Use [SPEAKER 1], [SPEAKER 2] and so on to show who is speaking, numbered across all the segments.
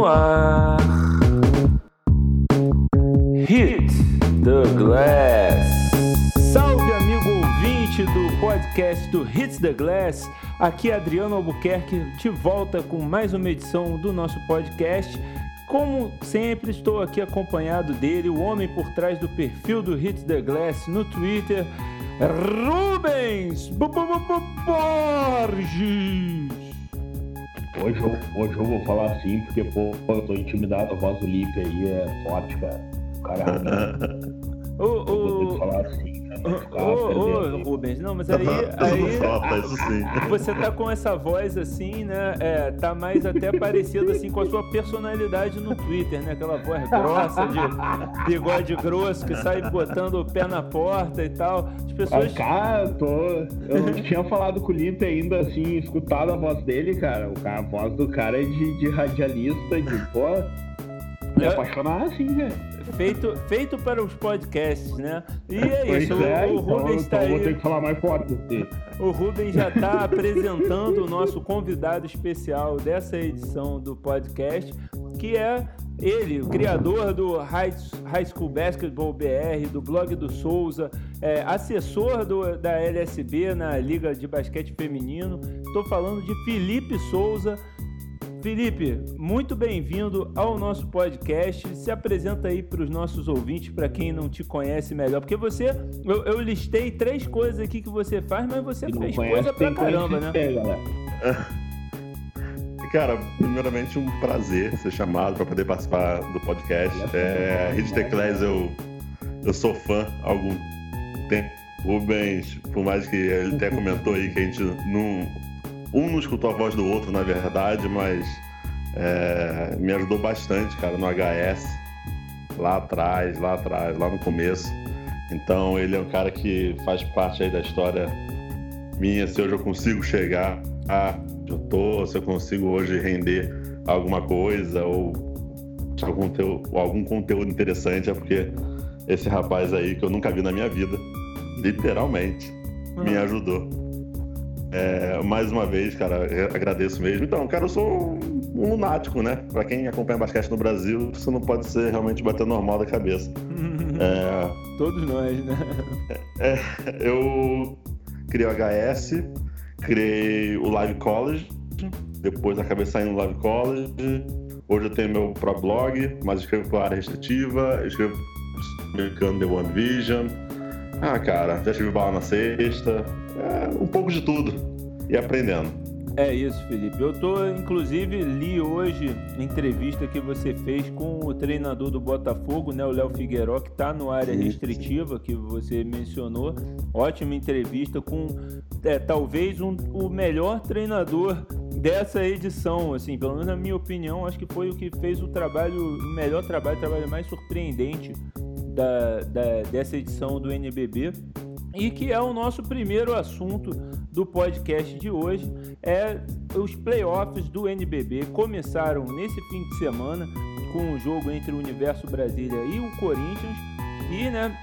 [SPEAKER 1] no ar. Hit the Glass. Salve, amigo ouvinte do podcast do Hits the Glass. Aqui é Adriano Albuquerque, de volta com mais uma edição do nosso podcast. Como sempre, estou aqui acompanhado dele, o homem por trás do perfil do Hits the Glass no Twitter, Rubens Borges.
[SPEAKER 2] Hoje eu, hoje eu vou falar assim, porque, pô, eu tô intimidado, a voz do Lipe aí é forte, cara. O cara.
[SPEAKER 1] Ô, ô,
[SPEAKER 2] falar assim,
[SPEAKER 1] ô, ô, ô, Rubens, não, mas aí, aí
[SPEAKER 3] isso sim.
[SPEAKER 1] você tá com essa voz assim, né? É, tá mais até parecido assim com a sua personalidade no Twitter, né? Aquela voz grossa de bigode grosso que sai botando o pé na porta e tal. As pessoas.
[SPEAKER 2] Ah, cara, eu tô. Eu não tinha falado com o Lipe ainda, assim, escutado a voz dele, cara. O cara, a voz do cara é de, de radialista, de pô. Me
[SPEAKER 1] É.
[SPEAKER 2] apaixonar assim, velho.
[SPEAKER 1] Feito, feito para os podcasts, né? E é
[SPEAKER 2] Pois
[SPEAKER 1] isso, o-
[SPEAKER 2] é,
[SPEAKER 1] o,
[SPEAKER 2] então,
[SPEAKER 1] Rubens tá
[SPEAKER 2] então eu vou ter
[SPEAKER 1] aí.
[SPEAKER 2] que falar mais forte.
[SPEAKER 1] O Rubens já está apresentando o nosso convidado especial dessa edição do podcast, que é ele, o criador do High, High School Basketball BR, do blog do Souza, é, assessor do- da LSB na Liga de Basquete Feminino. Estou falando de Felipe Souza. Felipe, muito bem-vindo ao nosso podcast. Se apresenta aí para os nossos ouvintes, para quem não te conhece melhor, porque você, eu, eu listei três coisas aqui que você faz, mas você
[SPEAKER 2] não
[SPEAKER 1] fez
[SPEAKER 2] conhece,
[SPEAKER 1] coisa pra caramba, né?
[SPEAKER 2] galera.
[SPEAKER 3] Cara, primeiramente um prazer ser chamado para poder participar do podcast. É, Hit the Class eu, eu sou fã há algum tempo. Rubens, por mais que ele até comentou aí que a gente não. Um não escutou a voz do outro, na verdade, mas é, me ajudou bastante, cara, no HS. Lá atrás, lá atrás, lá no começo. Então ele é um cara que faz parte aí da história minha, se hoje eu consigo chegar a eu tô, se eu consigo hoje render alguma coisa ou algum, teu, algum conteúdo interessante, é porque esse rapaz aí que eu nunca vi na minha vida, literalmente, me
[SPEAKER 1] Ah.
[SPEAKER 3] ajudou. É, mais uma vez, cara, agradeço mesmo. Então, cara, eu sou um, lunático, né? Pra quem acompanha basquete no Brasil, isso não pode ser realmente bater normal da cabeça. É,
[SPEAKER 1] Todos nós, né?
[SPEAKER 3] eu criei o HS, criei o Live College, depois acabei saindo do Live College. Hoje eu tenho meu próprio blog, mas escrevo para área restritiva, escrevo americano The One Vision. Ah, cara, já escrevi bala na sexta, é, um pouco de tudo. E aprendendo.
[SPEAKER 1] É isso, Felipe. Eu tô, inclusive, li hoje a entrevista que você fez com o treinador do Botafogo, né, o Léo Figueiró, que tá no área restritiva, que você mencionou. Ótima entrevista com é, talvez um, o melhor treinador dessa edição, assim, pelo menos na minha opinião, acho que foi o que fez o trabalho, o melhor trabalho, o trabalho mais surpreendente da, da- dessa edição do NBB e que é o nosso primeiro assunto do podcast de hoje é os playoffs do NBB começaram nesse fim de semana com o jogo entre o Universo Brasília e o Corinthians. E né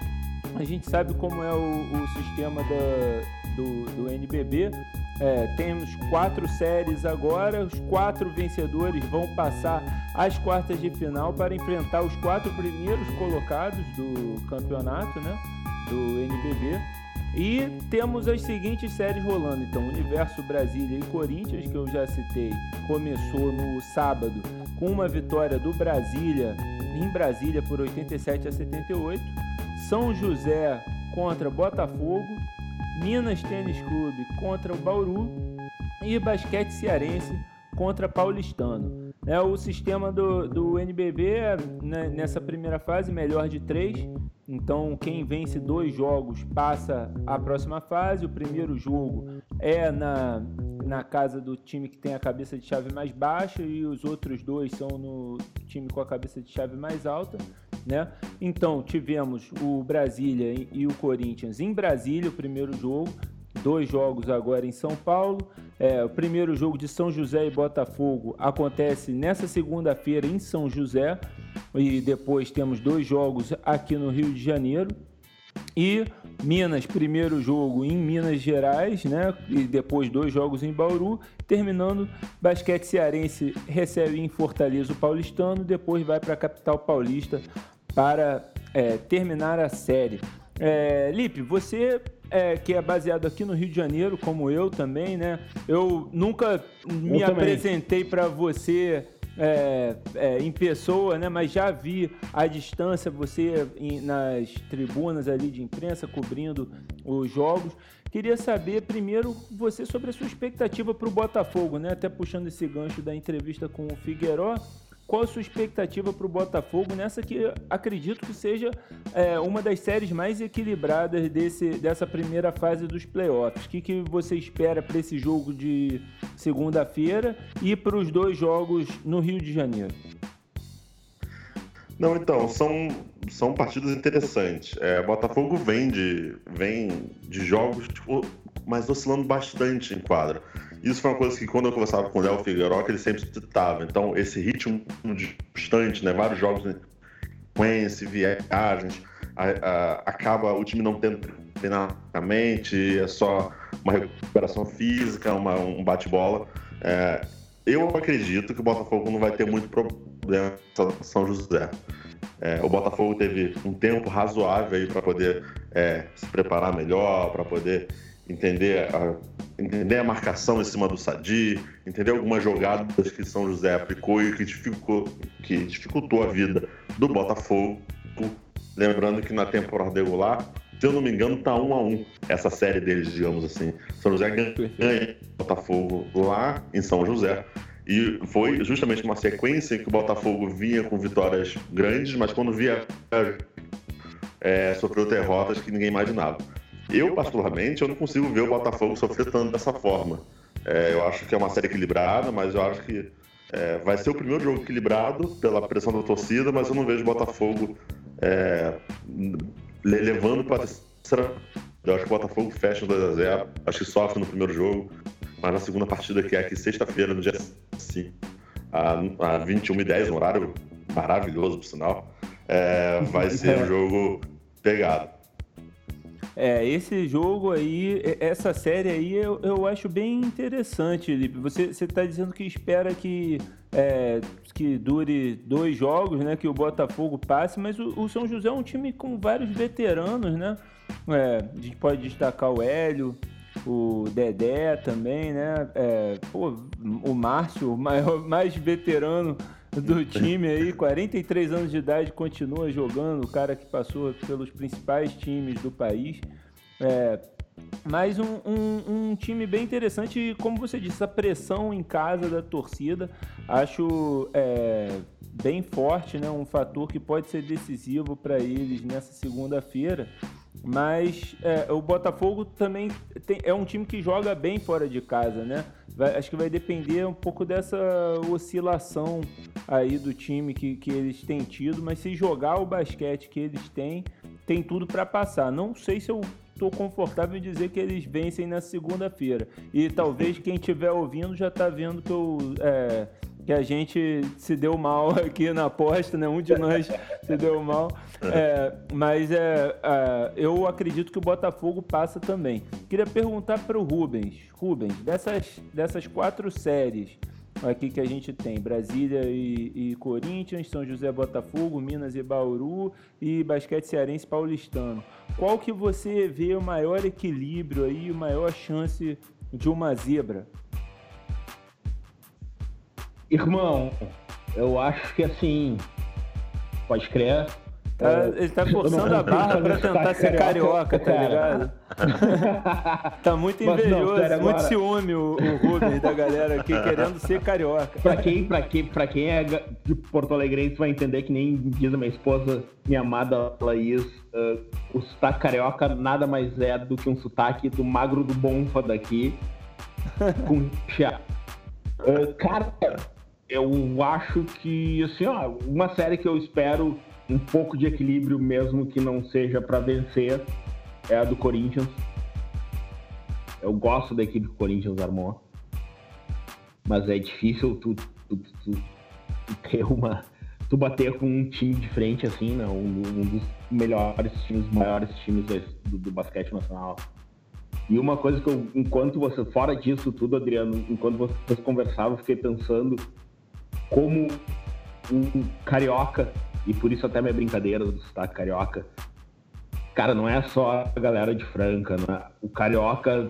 [SPEAKER 1] a gente sabe como é o, o sistema da- do, do NBB É, temos quatro séries agora. Os quatro vencedores vão passar às quartas de final para enfrentar os quatro primeiros colocados do campeonato né do NBB e temos as seguintes séries rolando. Então, Universo Brasília e Corinthians, que eu já citei, começou no sábado com uma vitória do Brasília em Brasília por 87 a 78. São José contra Botafogo, Minas Tênis Clube contra o Bauru e Basquete Cearense contra Paulistano. É, o sistema do, do NBB né, nessa primeira fase, melhor de três. Então, quem vence dois jogos passa à próxima fase. O primeiro jogo é na, na casa do time que tem a cabeça de chave mais baixa e os outros dois são no time com a cabeça de chave mais alta. Né? Então, tivemos o Brasília e, o Corinthians em Brasília, o primeiro jogo. Dois jogos agora em São Paulo. É, o primeiro jogo de São José e Botafogo acontece nessa segunda-feira em São José. E depois temos dois jogos aqui no Rio de Janeiro. E Minas, primeiro jogo em Minas Gerais, né? E depois dois jogos em Bauru. Terminando, Basquete Cearense recebe em Fortaleza o Paulistano, depois vai para a capital paulista para é, terminar a série. É, Lipe, você é, que é baseado aqui no Rio de Janeiro, como eu também, né? Eu nunca me eu apresentei para você é, é, em pessoa, né? Mas já vi à distância você em, nas tribunas ali de imprensa cobrindo os jogos. Queria saber primeiro você sobre a sua expectativa para o Botafogo, né? Até puxando esse gancho da entrevista com o Figueiró. Qual a sua expectativa para o Botafogo nessa que acredito que seja é, uma das séries mais equilibradas desse, dessa primeira fase dos playoffs? O que, que você espera para esse jogo de segunda-feira e para os dois jogos no Rio de Janeiro?
[SPEAKER 3] Não, então, são, são partidas interessantes. É, Botafogo vem de, vem de jogos, tipo, mas oscilando bastante em quadra. Isso foi uma coisa que quando eu conversava com o Léo Figueiró, que ele sempre citava. Então, esse ritmo distante, né? Vários jogos em sequência, viagens, a, a, acaba o time não tendo treinamento, é só uma recuperação física, uma, um bate-bola. É, eu acredito que o Botafogo não vai ter muito problema em São José. É, o Botafogo teve um tempo razoável aí para poder é, se preparar melhor, para poder entender a, entender a marcação em cima do Sadi, entender algumas jogadas que São José aplicou e que dificultou, que dificultou a vida do Botafogo. Lembrando que na temporada regular, se eu não me engano, tá um a um essa série deles, digamos assim. São José ganha o Botafogo lá em São José. E foi justamente uma sequência em que o Botafogo vinha com vitórias grandes, mas quando via é, sofreu derrotas que ninguém imaginava. Eu, particularmente, eu não consigo ver o Botafogo sofrer tanto dessa forma. É, eu acho que é uma série equilibrada, mas eu acho que é, vai ser o primeiro jogo equilibrado pela pressão da torcida, mas eu não vejo o Botafogo é, levando para a terceira. Eu acho que o Botafogo fecha 2x0, acho que sofre no primeiro jogo, mas na segunda partida, que é aqui sexta-feira, no dia 5, a, a 21h10, um horário maravilhoso, por sinal, é, vai ser um jogo pegado.
[SPEAKER 1] É, esse jogo aí, essa série aí, eu, eu acho bem interessante, Lipe. Você está dizendo que espera que, é, que dure dois jogos, né? Que o Botafogo passe, mas o, o São José é um time com vários veteranos, né? É, a gente pode destacar o Hélio, o Dedé também, né? É, pô, o Márcio, o maior, mais veterano do time aí, 43 anos de idade, continua jogando, o cara que passou pelos principais times do país. É, mas um, um, um, time bem interessante e, como você disse, a pressão em casa da torcida, acho é, bem forte, né? um fator que pode ser decisivo para eles nessa segunda-feira. Mas é, o Botafogo também tem, é um time que joga bem fora de casa, né? Vai, acho que vai depender um pouco dessa oscilação aí do time que, que eles têm tido, mas se jogar o basquete que eles têm, tem tudo para passar. Não sei se eu estou confortável em dizer que eles vencem na segunda-feira. E talvez quem estiver ouvindo já está vendo que eu. É, que a gente se deu mal aqui na aposta, né? Um de nós se deu mal. É, mas é, é, eu acredito que o Botafogo passa também. Queria perguntar para o Rubens. Rubens, dessas, dessas quatro séries aqui que a gente tem, Brasília e, e Corinthians, São José Botafogo, Minas e Bauru e Basquete Cearense Paulistano. Qual que você vê o maior equilíbrio aí, a maior chance de uma zebra?
[SPEAKER 2] Irmão, eu acho que assim, pode crer.
[SPEAKER 1] Tá, é, ele tá forçando a barra pra tentar ser carioca, carioca tá ligado? tá muito invejoso, não, muito ciúme o, o Rubens da galera aqui querendo ser carioca.
[SPEAKER 2] Pra quem, pra quem, pra quem é de Porto Alegre, vai entender que nem diz a minha esposa, minha amada Laís, uh, o sotaque carioca nada mais é do que um sotaque do magro do bonfa daqui com chá. Uh, cara, eu acho que, assim, ó, uma série que eu espero um pouco de equilíbrio, mesmo que não seja para vencer, é a do Corinthians. Eu gosto da equipe que o Corinthians armou. Mas é difícil tu, tu, tu, tu ter uma. Tu bater com um time de frente assim, né? Um, um dos melhores times, maiores times do, do basquete nacional. E uma coisa que eu, enquanto você, fora disso tudo, Adriano, enquanto vocês conversavam, eu fiquei pensando como um carioca, e por isso até minha brincadeira do sotaque carioca, cara, não é só a galera de Franca, né? o carioca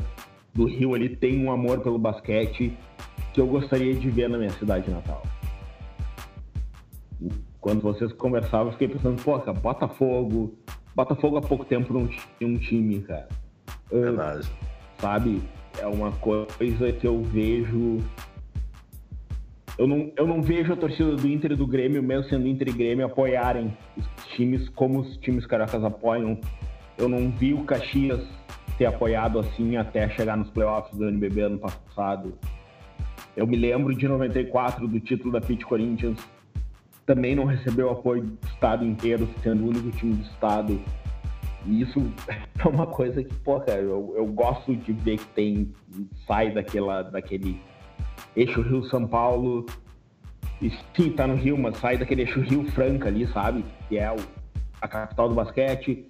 [SPEAKER 2] do Rio ele tem um amor pelo basquete que eu gostaria de ver na minha cidade natal. Quando vocês conversavam, eu fiquei pensando, pô, cara, Botafogo. Botafogo há pouco tempo não tinha um time, cara.
[SPEAKER 3] Verdade.
[SPEAKER 2] sabe? É uma coisa que eu vejo. Eu não, eu não vejo a torcida do Inter e do Grêmio, mesmo sendo Inter e Grêmio, apoiarem os times como os times cariocas apoiam. Eu não vi o Caxias ter apoiado assim até chegar nos playoffs do NBB ano passado. Eu me lembro de 94 do título da Pit Corinthians. Também não recebeu apoio do estado inteiro, sendo o único time do estado. E isso é uma coisa que, pô, cara, eu, eu gosto de ver que tem. sai daquela, daquele eixo Rio-São Paulo. E sim, tá no Rio, mas sai daquele eixo Rio-Franca ali, sabe? Que é o, a capital do basquete.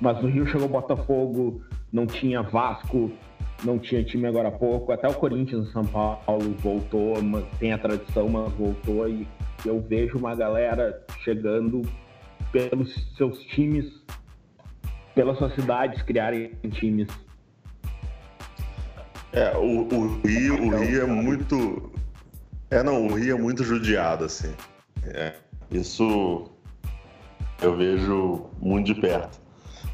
[SPEAKER 2] Mas no Rio chegou Botafogo, não tinha Vasco, não tinha time agora há pouco. Até o Corinthians, São Paulo voltou, tem a tradição, mas voltou. E eu vejo uma galera chegando pelos seus times, pelas suas cidades criarem times.
[SPEAKER 3] É, o, o Rio, o Rio é muito. É, não, o Rio é muito judiado, assim. É, isso eu vejo muito de perto.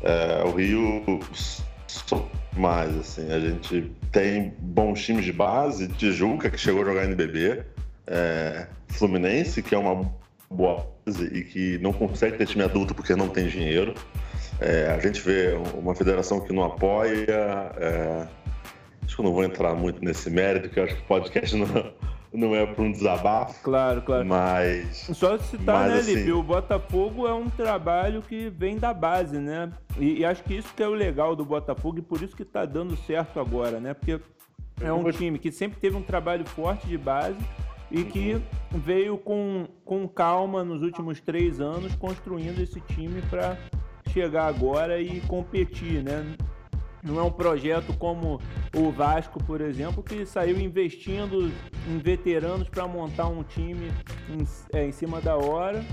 [SPEAKER 3] É, o Rio mais, assim. A gente tem bons times de base, Tijuca, que chegou a jogar NBB, é, Fluminense, que é uma boa base e que não consegue ter time adulto porque não tem dinheiro. É, a gente vê uma federação que não apoia. É, acho que eu não vou entrar muito nesse mérito, porque eu acho que o podcast não, não é para um desabafo.
[SPEAKER 1] Claro, claro.
[SPEAKER 3] Mas.
[SPEAKER 1] Só citar, mas, né, assim... Lipe? O Botafogo é um trabalho que vem da base, né? E, e, acho que isso que é o legal do Botafogo e por isso que está dando certo agora, né? Porque é um time que sempre teve um trabalho forte de base e que veio com, com calma nos últimos três anos construindo esse time para chegar agora e competir, né? Não é um projeto como o Vasco, por exemplo, que saiu investindo em veteranos para montar um time em, é, em, cima da hora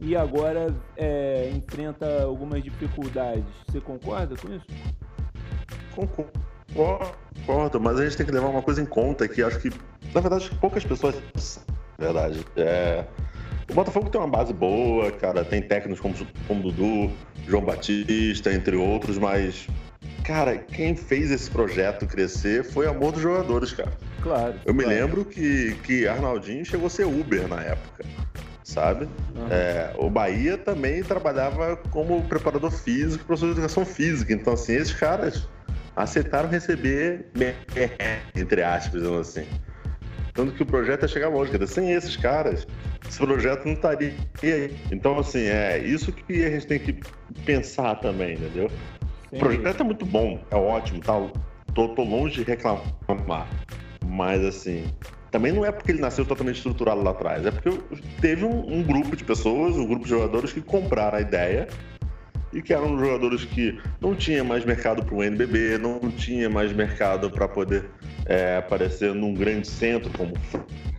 [SPEAKER 1] e agora é, enfrenta algumas dificuldades. Você concorda com isso?
[SPEAKER 3] Concordo, mas a gente tem que levar uma coisa em conta que acho que, na verdade, poucas pessoas. Verdade. É... O Botafogo tem uma base boa, cara, tem técnicos como, como Dudu, João Batista, entre outros, mas Cara, quem fez esse projeto crescer foi amor dos jogadores, cara.
[SPEAKER 1] Claro.
[SPEAKER 3] Eu me
[SPEAKER 1] claro.
[SPEAKER 3] lembro que, que Arnaldinho chegou a ser Uber na época, sabe? Uhum. É, o Bahia também trabalhava como preparador físico, professor de educação física. Então, assim, esses caras aceitaram receber, entre aspas, assim. Tanto que o projeto ia chegar longe, quer sem esses caras, esse projeto não estaria aí. Então, assim, é isso que a gente tem que pensar também, entendeu? O projeto é muito bom, é ótimo, tá? Tô, tô longe de reclamar. Mas assim, também não é porque ele nasceu totalmente estruturado lá atrás, é porque teve um, um, grupo de pessoas, um grupo de jogadores que compraram a ideia e que eram jogadores que não tinha mais mercado para o NBB, não tinha mais mercado para poder é, aparecer num grande centro como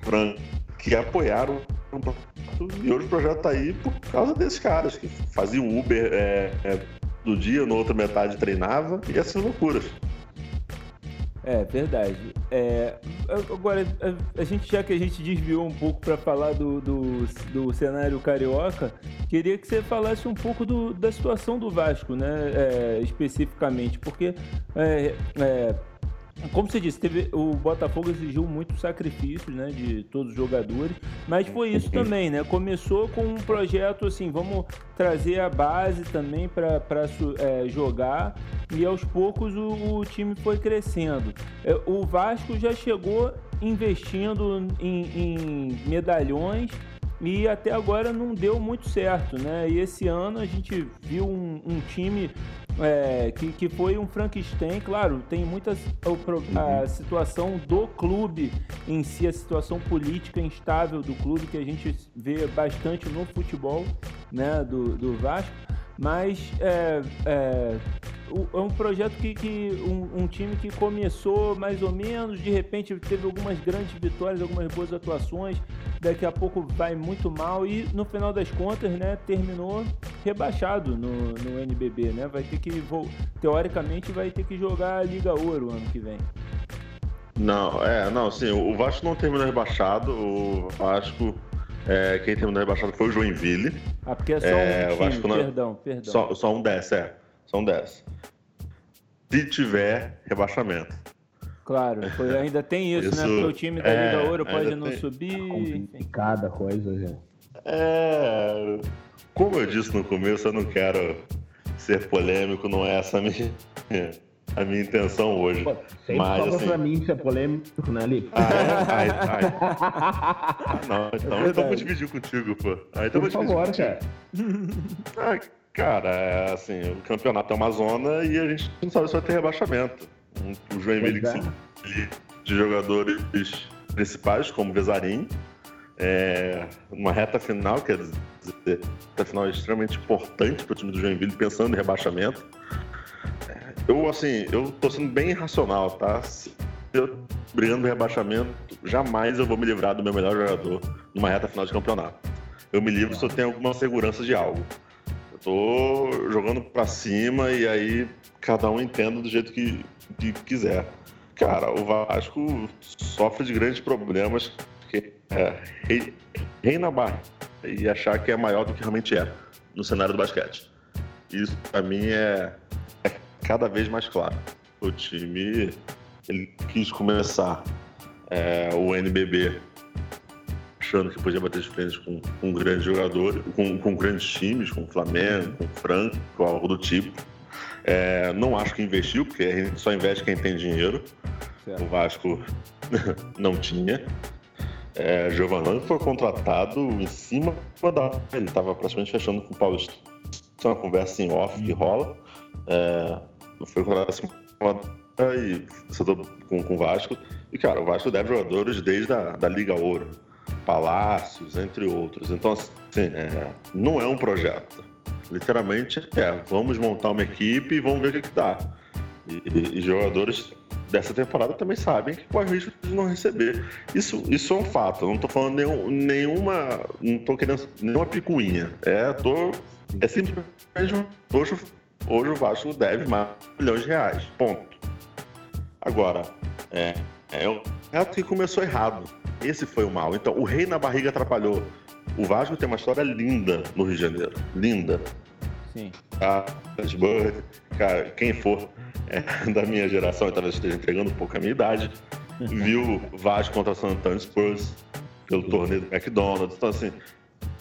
[SPEAKER 3] Franco, que apoiaram o projeto e hoje o projeto está aí por causa desses caras que faziam Uber é, é, do dia, na outra metade treinava, e essas loucuras.
[SPEAKER 1] É verdade. É, agora, a, a, gente, já que a gente desviou um pouco para falar do, do, do, cenário carioca, queria que você falasse um pouco do, da situação do Vasco, né? É, especificamente, porque é, é como você disse, teve, o Botafogo exigiu muito sacrifício né, de todos os jogadores, mas foi isso também, né? Começou com um projeto assim, vamos trazer a base também para é, jogar e aos poucos o, o time foi crescendo. É, o Vasco já chegou investindo em, em medalhões e até agora não deu muito certo, né? E esse ano a gente viu um, um time é, que, que foi um Frankenstein, claro, tem muitas a, a, situação do clube em si, a situação política instável do clube que a gente vê bastante no futebol, né, do, do Vasco, mas é, é, é um projeto que, que um, um, time que começou mais ou menos, de repente teve algumas grandes vitórias, algumas boas atuações, daqui a pouco vai muito mal e no final das contas, né, terminou rebaixado no, no NBB, né? Vai ter que teoricamente vai ter que jogar a Liga Ouro ano que vem.
[SPEAKER 3] Não, é, não, sim, o Vasco não terminou rebaixado, o Vasco é, quem terminou rebaixado foi o Joinville.
[SPEAKER 1] Ah, porque é só é, um time, perdão, perdão.
[SPEAKER 3] Só, só um 10, é. São 10. Se tiver rebaixamento.
[SPEAKER 1] Claro, foi, ainda tem isso, isso, né? Porque o time da é, Liga Ouro pode não tem... subir.
[SPEAKER 2] Complicada coisa, gente.
[SPEAKER 3] É. Como eu disse no começo, eu não quero ser polêmico, não é essa a minha, a minha intenção hoje. Pô,
[SPEAKER 2] sempre Mas, assim... pra mim ser polêmico, né, Lipe?
[SPEAKER 3] Ah, é? Ai, ai. não, então, é então vou dividir contigo, pô.
[SPEAKER 2] Ah, então Por vou favor, cara.
[SPEAKER 3] Ah, Cara, é assim, o campeonato é uma zona e a gente não sabe se vai ter rebaixamento. O Joinville é. de jogadores principais, como Vezarim, é, uma reta final, quer dizer, reta final é extremamente importante para o time do Joinville, pensando em rebaixamento. É, eu, assim, eu tô sendo bem racional, tá? Se eu brigando no rebaixamento, jamais eu vou me livrar do meu melhor jogador numa reta final de campeonato. Eu me livro se eu tenho alguma segurança de algo tô jogando para cima e aí cada um entenda do jeito que, que quiser. Cara, o Vasco sofre de grandes problemas, é rei, rei na barra e achar que é maior do que realmente é no cenário do basquete. Isso para mim é, é cada vez mais claro. O time ele quis começar é, o NBB achando que podia bater de frente com, com grandes jogadores, com, com grandes times, com o Flamengo, com o Franco, algo do tipo. É, não acho que investiu, porque a gente só investe quem tem dinheiro. Certo. O Vasco não tinha. É, Giovanni foi contratado em cima da. Ele estava praticamente fechando com o Paulista. Isso é uma conversa em off que rola. É, foi contratado assim e com, com o Vasco. E, cara, o Vasco deve jogadores desde a da Liga Ouro. Palácios, entre outros. Então, assim, é, não é um projeto. Literalmente é, vamos montar uma equipe e vamos ver o que, que dá. E, e, e jogadores dessa temporada também sabem que corre o risco de não receber. Isso, isso é um fato. Eu não estou falando nenhum, nenhuma. Não estou querendo nenhuma picuinha. É, tô, é simplesmente hoje, hoje o Vasco deve mais milhões de reais. Ponto. Agora, é, é um reto que começou errado. Esse foi o mal. Então, o rei na barriga atrapalhou. O Vasco tem uma história linda no Rio de Janeiro. Linda.
[SPEAKER 1] Sim.
[SPEAKER 3] Ah, cara, quem for é, da minha geração, talvez esteja entregando um pouco a minha idade, viu Vasco contra San Antonio Spurs pelo torneio do McDonald's. Então, assim,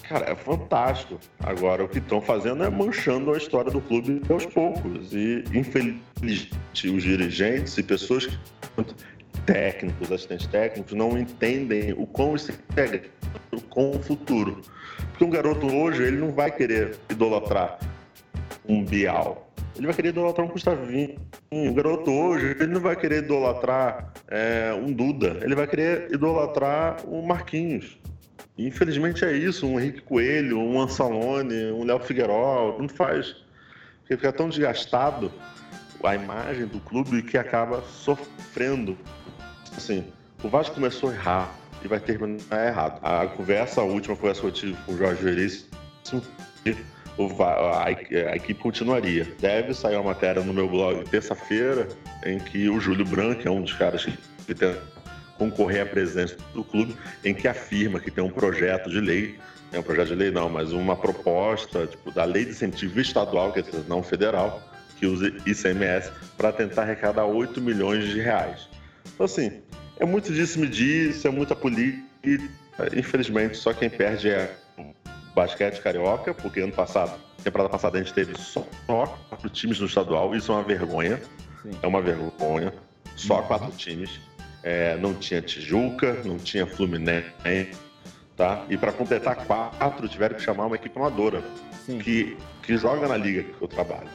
[SPEAKER 3] cara, é fantástico. Agora, o que estão fazendo é manchando a história do clube aos poucos. E, infelizmente, os dirigentes e pessoas que técnicos, assistentes técnicos, não entendem o quão isso integra com o futuro. Porque um garoto hoje, ele não vai querer idolatrar um Bial. Ele vai querer idolatrar um Gustavinho. O garoto hoje, ele não vai querer idolatrar é, um Duda. Ele vai querer idolatrar um Marquinhos. Infelizmente é isso, um Henrique Coelho, um Ansalone, um Léo Figueiró, não faz. Porque fica tão desgastado a imagem do clube que acaba sofrendo assim, o Vasco começou a errar e vai terminar errado. A conversa, a última conversa que eu tive com o Jorge Veríssimo, a, a, equipe continuaria. Deve sair uma matéria no meu blog terça-feira em que o Júlio Branco, é um dos caras que, tenta concorrer à presidência do clube, em que afirma que tem um projeto de lei, é um projeto de lei não, mas uma proposta tipo, da lei de incentivo estadual, que é não federal, que usa ICMS, para tentar arrecadar 8 milhões de reais. Então, assim, é muito disso me disse, é muita política. Infelizmente, só quem perde é basquete carioca, porque ano passado, temporada passada, a gente teve só quatro times no estadual. Isso é uma vergonha. Sim. É uma vergonha. Só uhum. quatro times. É, não tinha Tijuca, não tinha Fluminense, tá? E para completar quatro, tiveram que chamar uma equipe amadora que, que joga na liga que eu trabalho.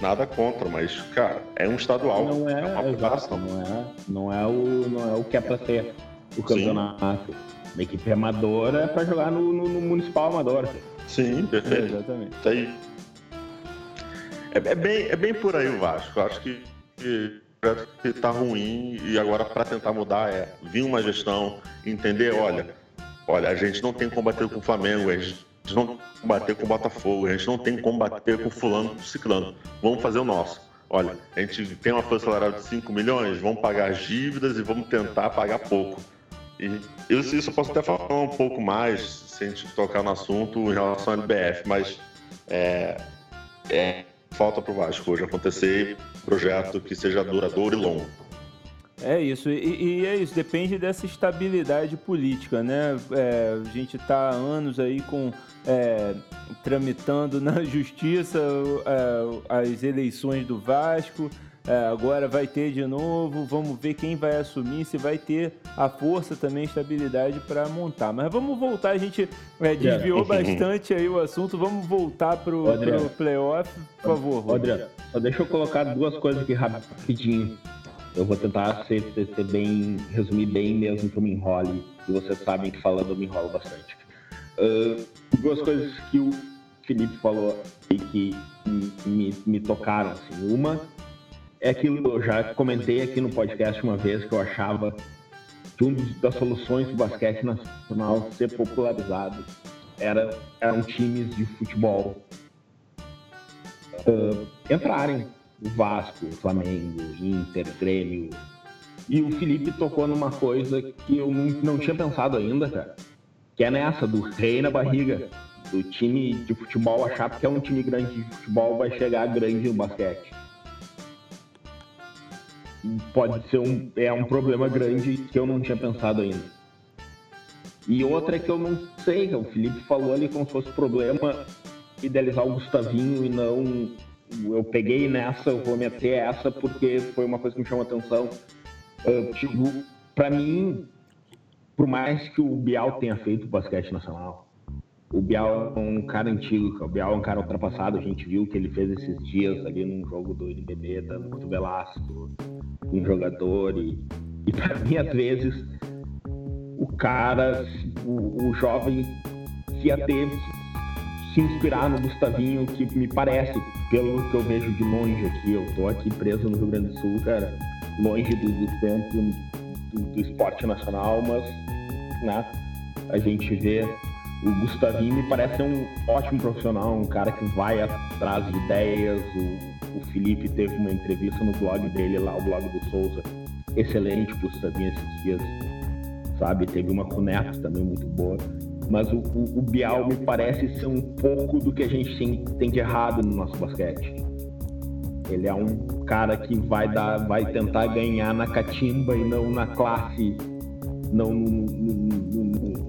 [SPEAKER 3] Nada contra, mas, cara, é um estadual.
[SPEAKER 2] Não é, é uma exato, não é, não é o, não é o que é para ser o campeonato. Sim. Uma equipe amadora é para jogar no, no, no, municipal amador.
[SPEAKER 3] Sim, perfeito. É, exatamente. Isso aí. É, é, bem, é bem por aí o Vasco. Eu acho que, que está ruim e agora para tentar mudar é vir uma gestão, entender, olha, olha, a gente não tem que combater com o Flamengo, a gente não tem que combater com o Botafogo, a gente não tem que combater com fulano, com ciclano. Vamos fazer o nosso. Olha, a gente tem uma folha salarial de 5 milhões, vamos pagar as dívidas e vamos tentar pagar pouco. E eu, isso eu posso até falar um pouco mais, se a gente tocar no assunto em relação ao LBF, mas é, é falta para o Vasco hoje acontecer projeto que seja duradouro e longo.
[SPEAKER 1] É isso, e, e, é isso, depende dessa estabilidade política, né? É, a gente está há anos aí com é, tramitando na justiça é, as eleições do Vasco, é, agora vai ter de novo, vamos ver quem vai assumir, se vai ter a força também, estabilidade para montar. Mas vamos voltar, a gente é, desviou bastante aí o assunto, vamos voltar pro, o playoff, por favor.
[SPEAKER 2] Adriano, só deixa eu colocar duas coisas aqui rapidinho. Eu vou tentar ser, ser, ser, bem, resumir bem mesmo que eu me enrole, e vocês sabem que falando eu me enrolo bastante. Uh, duas coisas que o Felipe falou e que me, me tocaram, assim. Uma é aquilo que eu já comentei aqui no podcast uma vez que eu achava que uma das soluções do basquete nacional ser popularizado era, eram times de futebol uh, entrarem. O Vasco, o Flamengo, Inter, Grêmio. E o Felipe tocou numa coisa que eu não, não tinha pensado ainda, cara. Que é nessa, do rei na barriga. Do time de futebol achar que é um time grande de futebol vai chegar grande no basquete pode ser um, é um problema grande que eu não tinha pensado ainda. E outra é que eu não sei, o Felipe falou ali como se fosse problema idealizar o Gustavinho e não eu peguei nessa, eu vou meter essa porque foi uma coisa que me chamou atenção. Uh, tipo, para mim, por mais que o Bial tenha feito o basquete nacional, o Bial é um cara antigo, o Bial é um cara ultrapassado, a gente viu que ele fez esses dias ali num jogo do NBB, dando cotovelasco, um jogador e, e para mim às vezes o cara, o, o jovem ia ter se inspirar no Gustavinho, que me parece, pelo que eu vejo de longe aqui, eu tô aqui preso no Rio Grande do Sul, cara, longe do, do centro do, do esporte nacional, mas né, a gente vê o Gustavinho me parece um ótimo profissional, um cara que vai atrás de ideias. O, o Felipe teve uma entrevista no blog dele lá, o blog do Souza, excelente pro Gustavinho esses dias, sabe? Teve uma com Neto também muito boa. Mas o, o, o, Bial me parece ser um pouco do que a gente tem, tem de errado no nosso basquete. Ele é um cara que vai dar, vai tentar ganhar na catimba e não na classe, não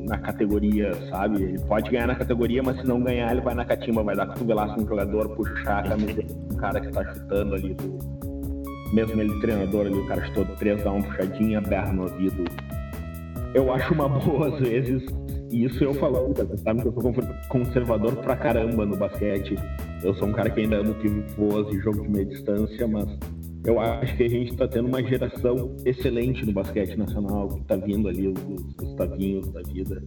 [SPEAKER 2] na categoria, sabe? Ele pode ganhar na categoria, mas se não ganhar, ele vai na catimba, vai dar cotovelaço no jogador, puxar a camiseta do cara que tá chutando ali, do... mesmo ele treinador ali, o cara chutou três, dá uma puxadinha, berra no ouvido. Eu acho uma boa às vezes, isso eu falando, sabe que eu sou conservador pra caramba no basquete. Eu sou um cara que ainda amo pivôs e jogo de meia distância, mas eu acho que a gente está tendo uma geração excelente no basquete nacional, que está vindo ali, os Gustavinhos da vida.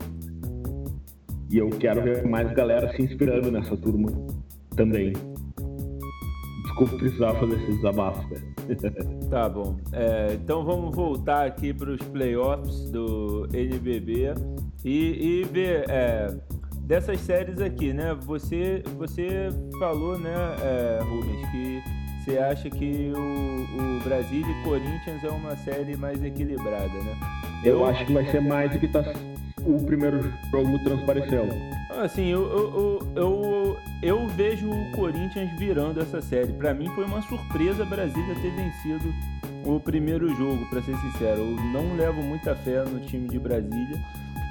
[SPEAKER 2] E eu quero ver mais galera se inspirando nessa turma também. Desculpa precisar fazer esse desabafo,
[SPEAKER 1] Tá bom. É, então vamos voltar aqui para os playoffs do NBB e, e ver é, dessas séries aqui, né? Você, você falou, né, é, Rubens, que você acha que o, o Brasil e Corinthians é uma série mais equilibrada, né?
[SPEAKER 2] Eu, eu acho que vai ser mais do que tá o primeiro jogo transpareceu.
[SPEAKER 1] Assim, eu, eu, eu, eu, vejo o Corinthians virando essa série. Para mim foi uma surpresa a Brasília ter vencido o primeiro jogo, para ser sincero. Eu não levo muita fé no time de Brasília.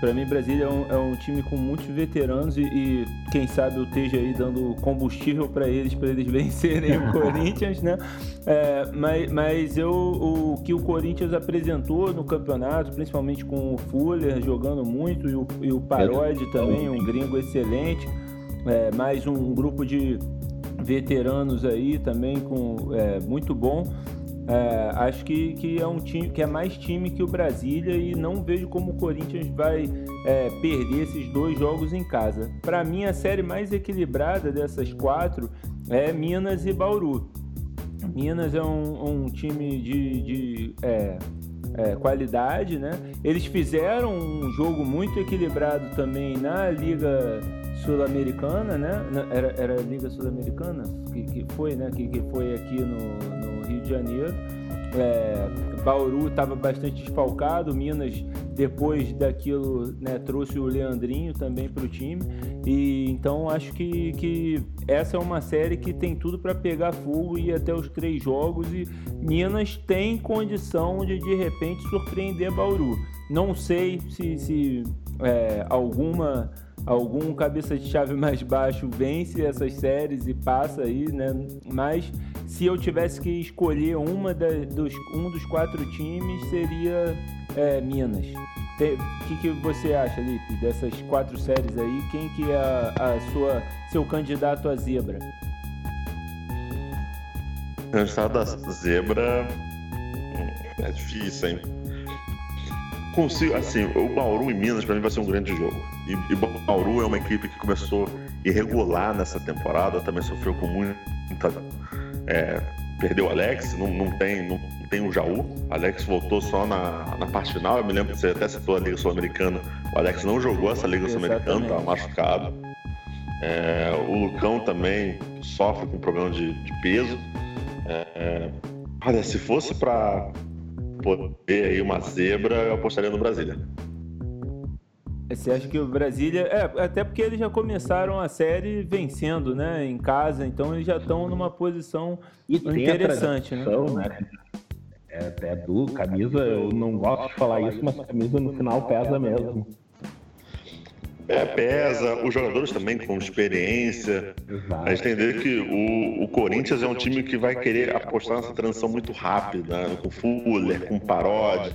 [SPEAKER 1] Para mim, Brasília é um, é um, time com muitos veteranos e, e, quem sabe eu esteja aí dando combustível para eles, para eles vencerem o Corinthians, né? É, mas, mas eu, o que o Corinthians apresentou no campeonato, principalmente com o Fuller jogando muito e o, e o Parodi também, um gringo excelente, é, mais um grupo de veteranos aí também com é, muito bom. É, acho que, que é um time que é mais time que o Brasília e não vejo como o Corinthians vai é, perder esses dois jogos em casa. Para mim, a série mais equilibrada dessas quatro é Minas e Bauru. Minas é um, um time de, de é, é, qualidade, né? Eles fizeram um jogo muito equilibrado também na Liga Sul-Americana, né? Era, era a Liga Sul-Americana que, que foi, né? Que, que foi aqui no, no Rio de Janeiro. É, Bauru estava bastante desfalcado, Minas depois daquilo né, trouxe o Leandrinho também para o time e então acho que, que essa é uma série que tem tudo para pegar fogo e até os três jogos e Minas tem condição de de repente surpreender Bauru. Não sei se, se é, alguma algum cabeça de chave mais baixo vence essas séries e passa aí, né? Mas se eu tivesse que escolher uma da, dos, um dos quatro times, seria é, Minas. O que, que você acha, Lipe, dessas quatro séries aí? Quem que é a, a sua, seu candidato a zebra?
[SPEAKER 3] Candidato da zebra é difícil, hein? Consigo, assim, o Bauru e Minas para mim vai ser um grande jogo. E, e Bauru é uma equipe que começou irregular nessa temporada, também sofreu com muita é, perdeu o Alex, não, não, tem, não, tem o Jaú. Alex voltou só na, na parte final. Eu me lembro que você até citou a Liga Sul-Americana. O Alex não jogou essa Liga Sul-Americana, estava machucado. É, o Lucão também sofre com problema de, de peso. É, olha, se fosse para poder aí uma zebra, eu apostaria no Brasília.
[SPEAKER 1] Você acha que o Brasília. É, até porque eles já começaram a série vencendo, né? Em casa, então eles já estão numa posição e interessante, né? né?
[SPEAKER 2] É até do camisa, eu não gosto de falar isso, mas camisa no final pesa mesmo.
[SPEAKER 3] É, pesa, os jogadores também com experiência. Exato. A gente entender que o, o Corinthians é um time que vai querer apostar nessa transição muito rápida, né? com Fuller, com Paródia.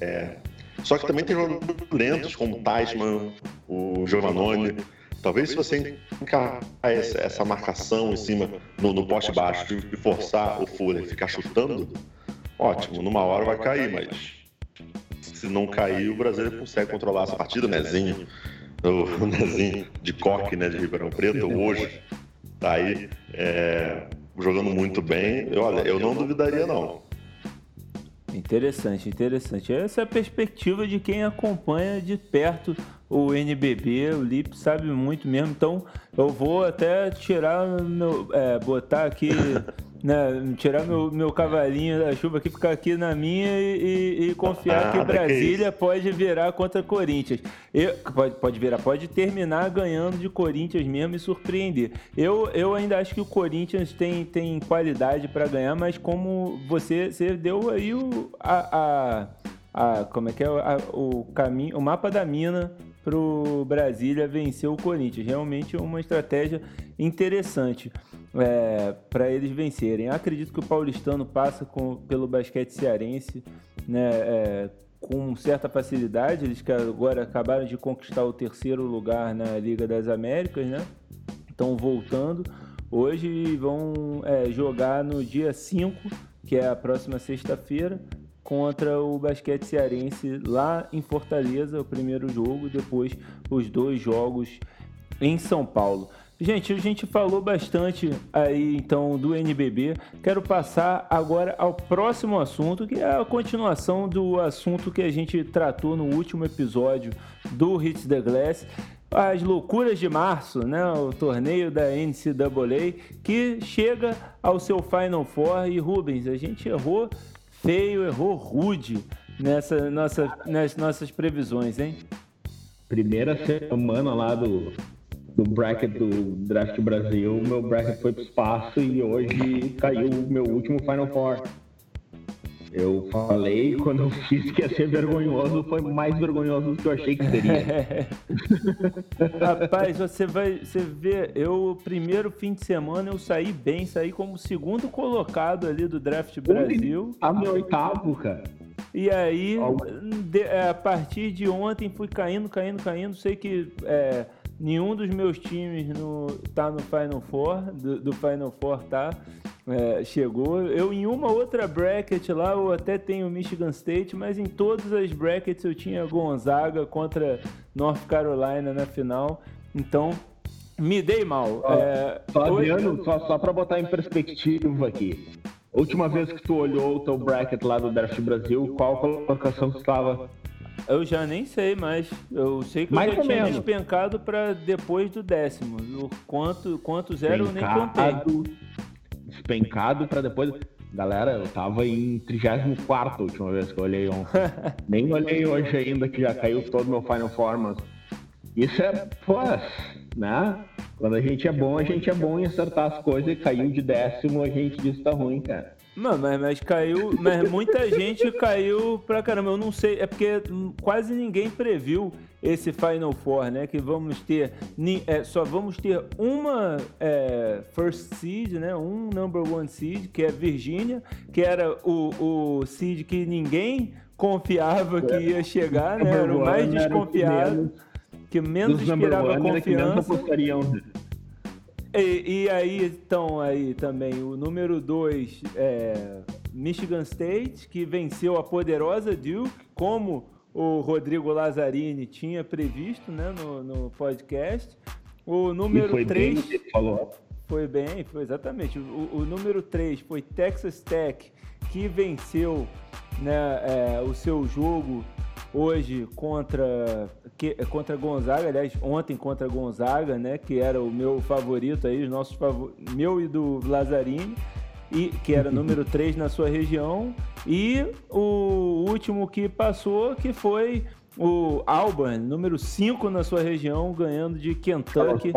[SPEAKER 3] É, só que também tem jogadores lentos, como o Teichmann, o Giovannone. Talvez se você encarar essa, marcação em cima, no, no poste baixo, e forçar o Fuller ficar chutando, ótimo, numa hora vai cair, mas se não cair, o Brasil consegue controlar essa partida. O Nezinho, o Nezinho de Coque, né, de Ribeirão Preto, hoje, tá aí é, jogando muito bem. Olha, eu não duvidaria, não.
[SPEAKER 1] Interessante, interessante. Essa é a perspectiva de quem acompanha de perto o NBB. O Lip sabe muito mesmo. Então, eu vou até tirar meu, é, botar aqui né, tirar meu, meu cavalinho da chuva aqui, ficar aqui na minha e, e, e confiar ah, que Brasília que pode virar contra Corinthians. Eu, pode, pode virar, pode terminar ganhando de Corinthians mesmo e surpreender. Eu, eu ainda acho que o Corinthians tem, tem qualidade para ganhar, mas como você, você deu aí o, a, a, a como é que é a, o caminho, o mapa da mina pro Brasília vencer o Corinthians. Realmente é uma estratégia interessante é, para eles vencerem. Acredito que o paulistano passa com, pelo basquete cearense né, é, com certa facilidade. Eles que agora acabaram de conquistar o terceiro lugar na Liga das Américas, né? Estão voltando hoje vão é, jogar no dia 5, que é a próxima sexta-feira, contra o basquete cearense lá em Fortaleza, o primeiro jogo, depois os dois jogos em São Paulo. Gente, a gente falou bastante aí então do NBB. Quero passar agora ao próximo assunto, que é a continuação do assunto que a gente tratou no último episódio do Hits the Glass. As loucuras de março, né? O torneio da NCAA que chega ao seu Final Four. E Rubens, a gente errou feio, errou rude nessa nossa, nas nossas previsões, hein?
[SPEAKER 2] Primeira semana lá do do bracket do Draft Brasil, meu bracket foi pro espaço e hoje caiu o meu último Final Four. Eu falei quando eu fiz que ia ser vergonhoso, foi mais vergonhoso do que eu achei que seria.
[SPEAKER 1] Rapaz, você vai, você vê, eu primeiro fim de semana eu saí bem, saí como segundo colocado ali do Draft Brasil.
[SPEAKER 2] A meu oitavo, cara.
[SPEAKER 1] E aí, de, é, a partir de ontem fui caindo, caindo, caindo. Sei que é, Nenhum dos meus times no, tá no Final Four, do, do Final Four tá, é, chegou. Eu em uma outra bracket lá, eu até tenho Michigan State, mas em todas as brackets eu tinha Gonzaga contra North Carolina na final. Então, Me dei mal.
[SPEAKER 2] Ó,
[SPEAKER 1] é,
[SPEAKER 2] Só,
[SPEAKER 1] hoje-
[SPEAKER 2] só, só pra botar em perspectiva aqui. Última vez que tu olhou o teu bracket lá do Draft Brasil, qual colocação que tu estava?
[SPEAKER 1] Eu já nem sei mais. Eu sei que
[SPEAKER 2] Mais
[SPEAKER 1] eu já tinha
[SPEAKER 2] menos.
[SPEAKER 1] despencado para depois do décimo. O quanto, quantos eram eu nem contei.
[SPEAKER 2] Despencado, pra depois. Galera, eu tava em 34 a última vez que eu olhei ontem. Nem olhei hoje ainda, que já caiu todo meu Final Four, mas isso é, pô, né? Quando a gente é bom, a gente é bom em acertar as coisas e caiu de décimo, a gente diz que tá ruim, cara.
[SPEAKER 1] Mano, mas, mas caiu. Mas muita gente caiu pra caramba. Eu não sei. É porque quase ninguém previu esse Final Four, né? Que vamos ter. é, só vamos ter uma é, First Seed, né? Um Number One Seed, que é Virgínia, que era o, o seed que ninguém confiava que ia chegar, né? Era o mais desconfiado,
[SPEAKER 2] menos-
[SPEAKER 1] que menos
[SPEAKER 2] menos
[SPEAKER 1] confiança. E, e aí, então, aí também o número 2 é Michigan State, que venceu a poderosa Duke, como o Rodrigo Lazzarini tinha previsto né, no, no podcast. O número
[SPEAKER 2] foi bem
[SPEAKER 1] 3
[SPEAKER 2] o que ele falou.
[SPEAKER 1] foi bem, foi exatamente. O, o número 3 foi Texas Tech, que venceu né, é, o seu jogo hoje contra, que, contra Gonzaga, aliás, ontem contra Gonzaga, né, que era o meu favorito aí, os nossos favor... meu e do Lazzarini, e, que era número 3 na sua região, e o último que passou, que foi o Auburn, número 5 na sua região, ganhando de Kentucky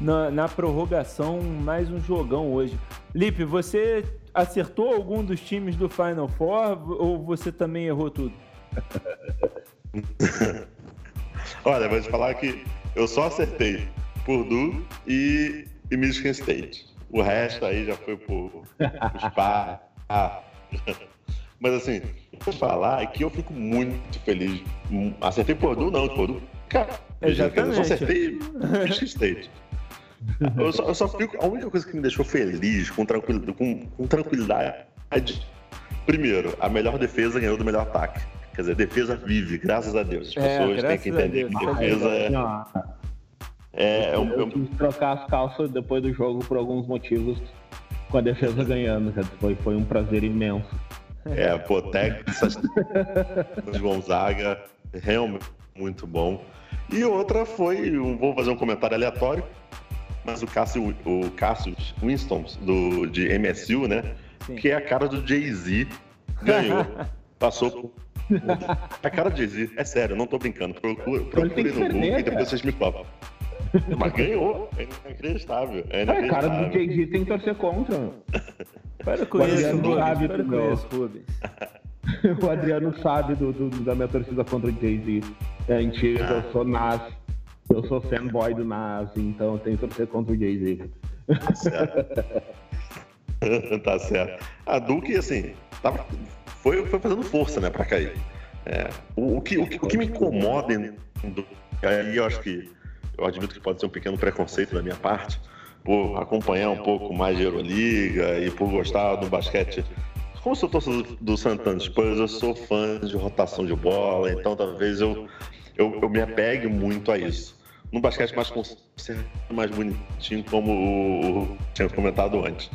[SPEAKER 1] na, na prorrogação, mais um jogão hoje. Lipe, você acertou algum dos times do Final Four ou você também errou tudo?
[SPEAKER 3] Olha, vou te falar que eu só acertei Purdue e, e Michigan State. O resto aí já foi por spa. Mas assim, vou falar que eu fico muito feliz. Acertei Purdue, não, Purdue. Cara, eu só acertei Michigan State. Eu só, eu só fico. A única coisa que me deixou feliz, com, tranquil, com, com tranquilidade. Primeiro, a melhor defesa ganhou do melhor ataque. Quer dizer, defesa vive, graças a Deus. As
[SPEAKER 1] É,
[SPEAKER 3] pessoas têm que entender que defesa é,
[SPEAKER 2] Não,
[SPEAKER 3] é, é um, é
[SPEAKER 2] eu quis trocar as calças depois do jogo por alguns motivos, com a defesa ganhando, cara. Foi, foi um prazer imenso.
[SPEAKER 3] É, pô, Texas, de Gonzaga, realmente muito bom. E outra foi, vou fazer um comentário aleatório, mas o Cássio, o Cassius Winston, do, de MSU, né?
[SPEAKER 1] Sim.
[SPEAKER 3] Que é a cara do Jay-Z, ganhou, passou por... A cara do Jay-Z, é sério, não tô brincando. Procure, procure no Google e depois vocês me falam. Mas ganhou, é inacreditável. É
[SPEAKER 2] É, cara
[SPEAKER 3] inacreditável.
[SPEAKER 2] do Jay-Z tem que torcer contra.
[SPEAKER 1] Para com
[SPEAKER 2] O
[SPEAKER 1] isso,
[SPEAKER 2] Adriano
[SPEAKER 1] Rubens. com isso.
[SPEAKER 2] O Adriano sabe do, do- da minha torcida contra o Jay-Z. É antiga, eu sou Nas. Eu sou fanboy do Nas, então eu tenho que torcer contra o Jay-Z.
[SPEAKER 3] Tá certo. tá certo. A Duque, assim, tava, foi, foi fazendo força, né, pra cair. É, o, o que, o, o que me incomoda em aí eu acho que, eu admito que pode ser um pequeno preconceito da minha parte, por acompanhar um pouco mais de Euroliga e por gostar do basquete. Como sou torcedor do San Antonio Spurs, eu sou fã de rotação de bola, então talvez eu, eu, eu me apegue muito a isso. No basquete mais mais bonitinho, como o, o tinha comentado antes.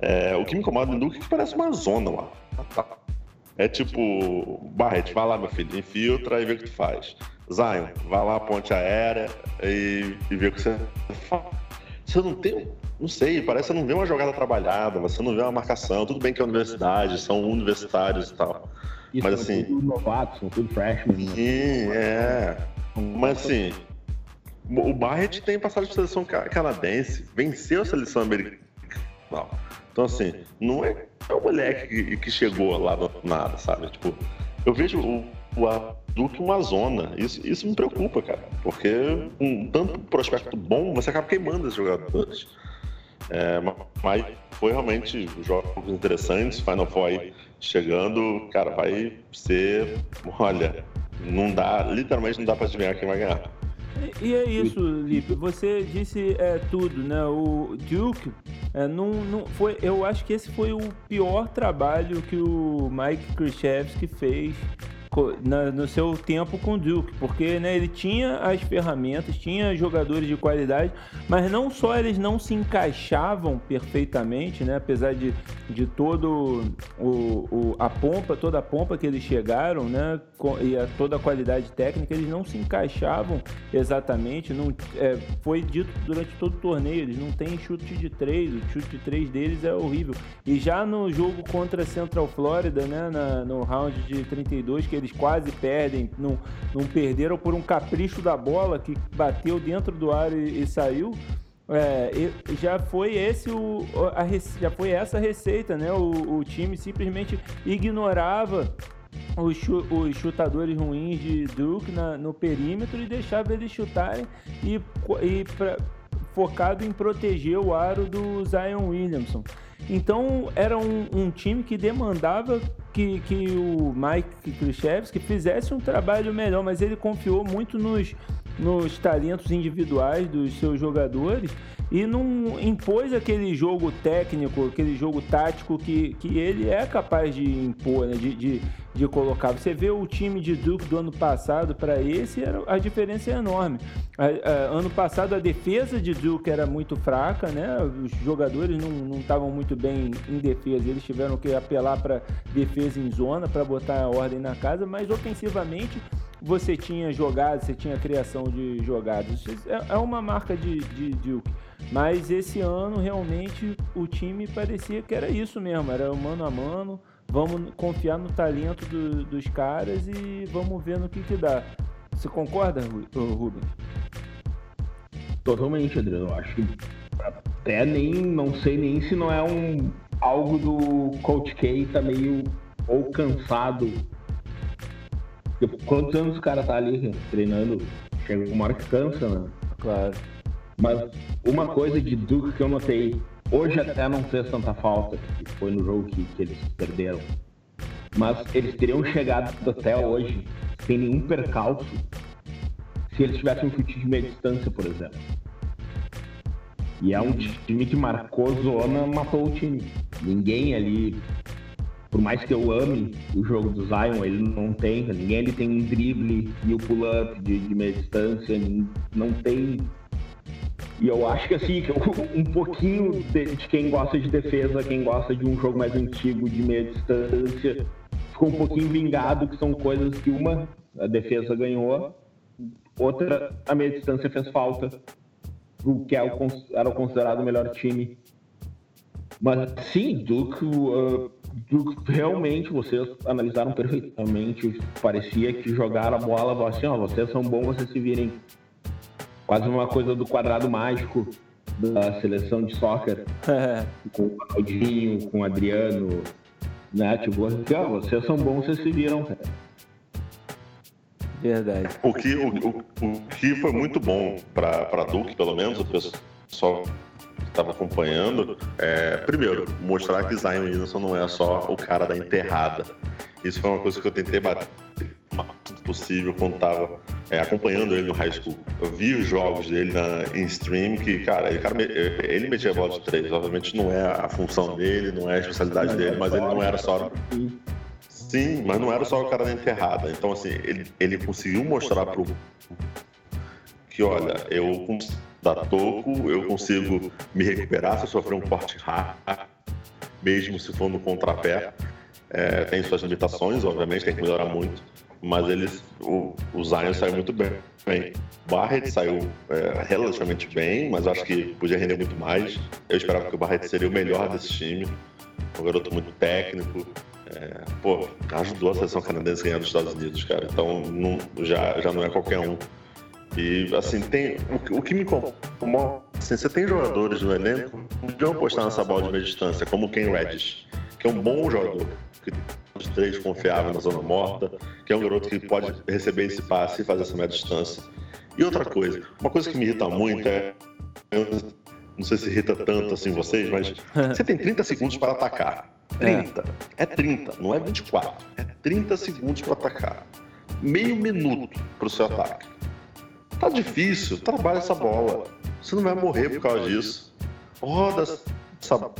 [SPEAKER 3] É, o que me incomoda no Duke é que parece uma zona lá. É tipo, Barret, vai lá, meu filho, infiltra e vê o que tu faz. Zion, vai lá, ponte aérea e, e vê o que você faz. Você não tem, não sei, parece que você não vê uma jogada trabalhada, você não vê uma marcação. Tudo bem que é universidade, são universitários e tal.
[SPEAKER 2] Isso
[SPEAKER 3] Mas, assim-
[SPEAKER 2] tudo novatos, são tudo freshmen. né?
[SPEAKER 3] Sim, é. Mas assim, o Barrett tem passagem de seleção ca- canadense, venceu a seleção americana. Não. Então, assim, não é, o moleque que, chegou lá do nada, sabe? Tipo, eu vejo o, o Duque uma zona. Isso, isso me preocupa, cara. Porque com tanto prospecto bom, você acaba queimando os jogadores. É, ma- mas foi realmente jogos interessantes, Final aí chegando, cara, vai ser. Olha, não dá, literalmente não dá pra adivinhar quem vai ganhar.
[SPEAKER 1] E, é isso, Lipe. Você disse é, tudo, né? O Duke é, não, não foi. Eu acho que esse foi o pior trabalho que o Mike Krzyzewski fez na, no seu tempo com o Duke, porque né, ele tinha as ferramentas, tinha jogadores de qualidade, mas não só eles não se encaixavam perfeitamente, né, apesar de, de todo o, o, a pompa, toda a pompa que eles chegaram, né, e a, toda a qualidade técnica, eles não se encaixavam exatamente. Não, é, foi dito durante todo o torneio, eles não têm chute de três, o chute de três deles é horrível. E já no jogo contra Central Florida, né, na, no round de 32, que eles quase perdem, não, não perderam por um capricho da bola que bateu dentro do ar e, e saiu. É, já foi esse o, a, já foi essa a receita, né? O, o time simplesmente ignorava os, os chutadores ruins de Duke na, no perímetro e deixava eles chutarem e, e pra, focado em proteger o aro do Zion Williamson. Então era um, um time que demandava que, que o Mike Krzyzewski fizesse um trabalho melhor, mas ele confiou muito nos, nos talentos individuais dos seus jogadores e não impôs aquele jogo técnico, aquele jogo tático que, que ele é capaz de impor, né? de, de, de colocar. Você vê o time de Duke do ano passado para esse, a diferença é enorme. Ano passado a defesa de Duke era muito fraca, né? os jogadores não estavam muito bem em defesa, eles tiveram que apelar para defesa em zona para botar a ordem na casa, mas ofensivamente você tinha jogadas, você tinha criação de jogadas. É, é uma marca de, de Duke. Mas esse ano realmente o time parecia que era isso mesmo, era mano a mano. Vamos confiar no talento do, dos caras e vamos ver no que, que dá. Você concorda, Rubens?
[SPEAKER 2] Totalmente, Adriano. Acho que até nem não sei nem se não é um algo do Coach K tá meio ou cansado. Porque quantos anos o cara tá ali treinando? Chega uma hora que cansa, né?
[SPEAKER 1] Claro.
[SPEAKER 2] Mas uma coisa de Duke que eu notei, hoje até não fez tanta falta, que foi no jogo que, que eles perderam. Mas eles teriam chegado até hoje sem nenhum percalço se eles tivessem um chute de meia distância, por exemplo. E é um time que marcou zona, matou o time. Ninguém ali, por mais que eu ame o jogo do Zion, ele não tem, ninguém ali tem um drible e o pull-up de, de meia distância, não tem e eu acho que assim, um pouquinho de, de, quem gosta de defesa, quem gosta de um jogo mais antigo, de meia distância, ficou um pouquinho vingado, que são coisas que uma, a defesa ganhou, outra, a meia distância fez falta, o que é o, era considerado o melhor time. Mas sim, Duke, uh, Duke realmente, vocês analisaram perfeitamente, parecia que jogaram a bola, assim, ó, vocês são bons, vocês se virem quase uma coisa do quadrado mágico da seleção de soccer, com o Ronaldinho, com o Adriano, né? Tipo, assim, ó, vocês são bons, vocês se viram, cara.
[SPEAKER 1] Verdade.
[SPEAKER 3] O que, o, o, o que foi muito bom para Duque, pelo menos, o pessoal que estava acompanhando, é, primeiro, mostrar que Zion Williamson não é só o cara da enterrada. Isso foi uma coisa que eu tentei bater possível quando estava é, acompanhando ele no high school. Eu vi os jogos dele na, em stream que, cara, ele, cara, ele metia bola de três. Obviamente não é a função dele, não é a especialidade dele, mas ele não era só. Sim, mas não era só o cara da enterrada. Então, assim, ele, ele conseguiu mostrar pro. Que, olha, eu da toco, eu consigo me recuperar se eu sofrer um corte rápido, mesmo se for no contrapé. É, tem suas limitações, obviamente, tem que melhorar muito mas eles, o, o Zion saiu muito bem. bem. Barrett saiu é, relativamente bem, mas acho que podia render muito mais. Eu esperava que o Barrett seria o melhor desse time. Um garoto muito técnico. É, pô, ajudou a seleção canadense a ganhar dos Estados Unidos, cara. Então não, já, já não é qualquer um. E assim, tem. O, o que me incomoda, assim, você tem jogadores no elenco que podiam apostar nessa bola de meia distância, como o Ken Reddish, que é um bom jogador, que os três confiável na zona morta, que é um garoto que pode receber esse passe e fazer essa média distância. E outra coisa, uma coisa que me irrita muito é. Não sei se irrita tanto assim vocês, mas você tem 30 segundos para atacar. 30. É 30, não é 24. É 30 segundos para atacar. Meio minuto para o seu ataque. Tá difícil, trabalha essa bola. Você não vai morrer por causa disso. Roda essa,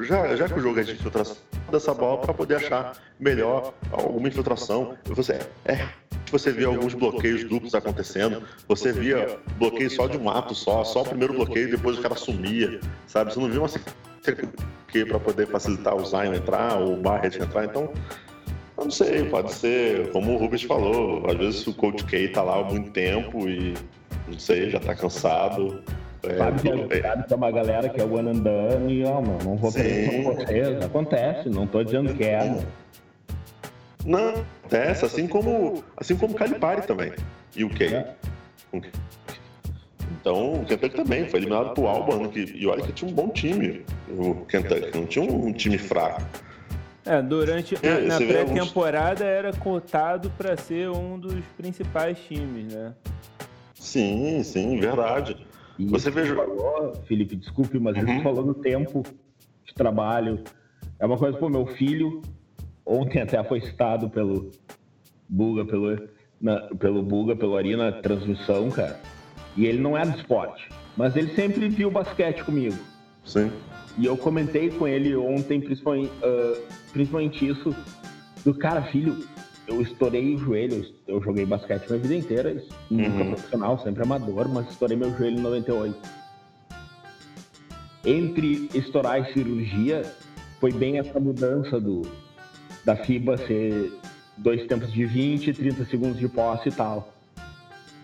[SPEAKER 3] já, já que o jogo é de infiltração, dessa bola para poder achar melhor alguma infiltração. Você, é, você via alguns bloqueios duplos acontecendo, você via bloqueio só de um ato só, só o primeiro bloqueio, depois o cara sumia, sabe? Você não viu uma que para poder facilitar o Zion entrar, ou o Barrett entrar, então eu não sei, pode ser, como o Rubens falou, às vezes o Coach K tá lá há muito tempo e não sei, já tá cansado.
[SPEAKER 2] É, sabe, que, é, sabe que é uma galera que é one and done e, ó, mano, não vou perder com vocês. Acontece, não tô dizendo que é.
[SPEAKER 3] Não, acontece, assim como, assim como Calipari também. E o Kay. É. Então, o Kentucky também foi eliminado por Auburn, que, e olha que tinha um bom time, o Kentucky, não tinha um time fraco.
[SPEAKER 1] É, durante é, na pré-temporada alguns... era cotado para ser um dos principais times, né?
[SPEAKER 3] Sim, sim, verdade.
[SPEAKER 2] E você veja. Falou, Felipe, desculpe, mas uhum. você falou no tempo de trabalho. É uma coisa, pô, meu filho ontem até foi citado pelo Buga, pelo, na, pelo Buga, pelo Ari na transmissão, cara. E ele não é do esporte, mas ele sempre viu basquete comigo.
[SPEAKER 3] Sim.
[SPEAKER 2] E eu comentei com ele ontem, principalmente, uh, principalmente isso, do cara, filho, eu estourei o joelho, eu joguei basquete minha vida inteira, nunca uhum. profissional, sempre amador, mas estourei meu joelho em 98. Entre estourar e cirurgia, foi bem essa mudança do da FIBA ser dois tempos de 20, 30 segundos de posse e tal.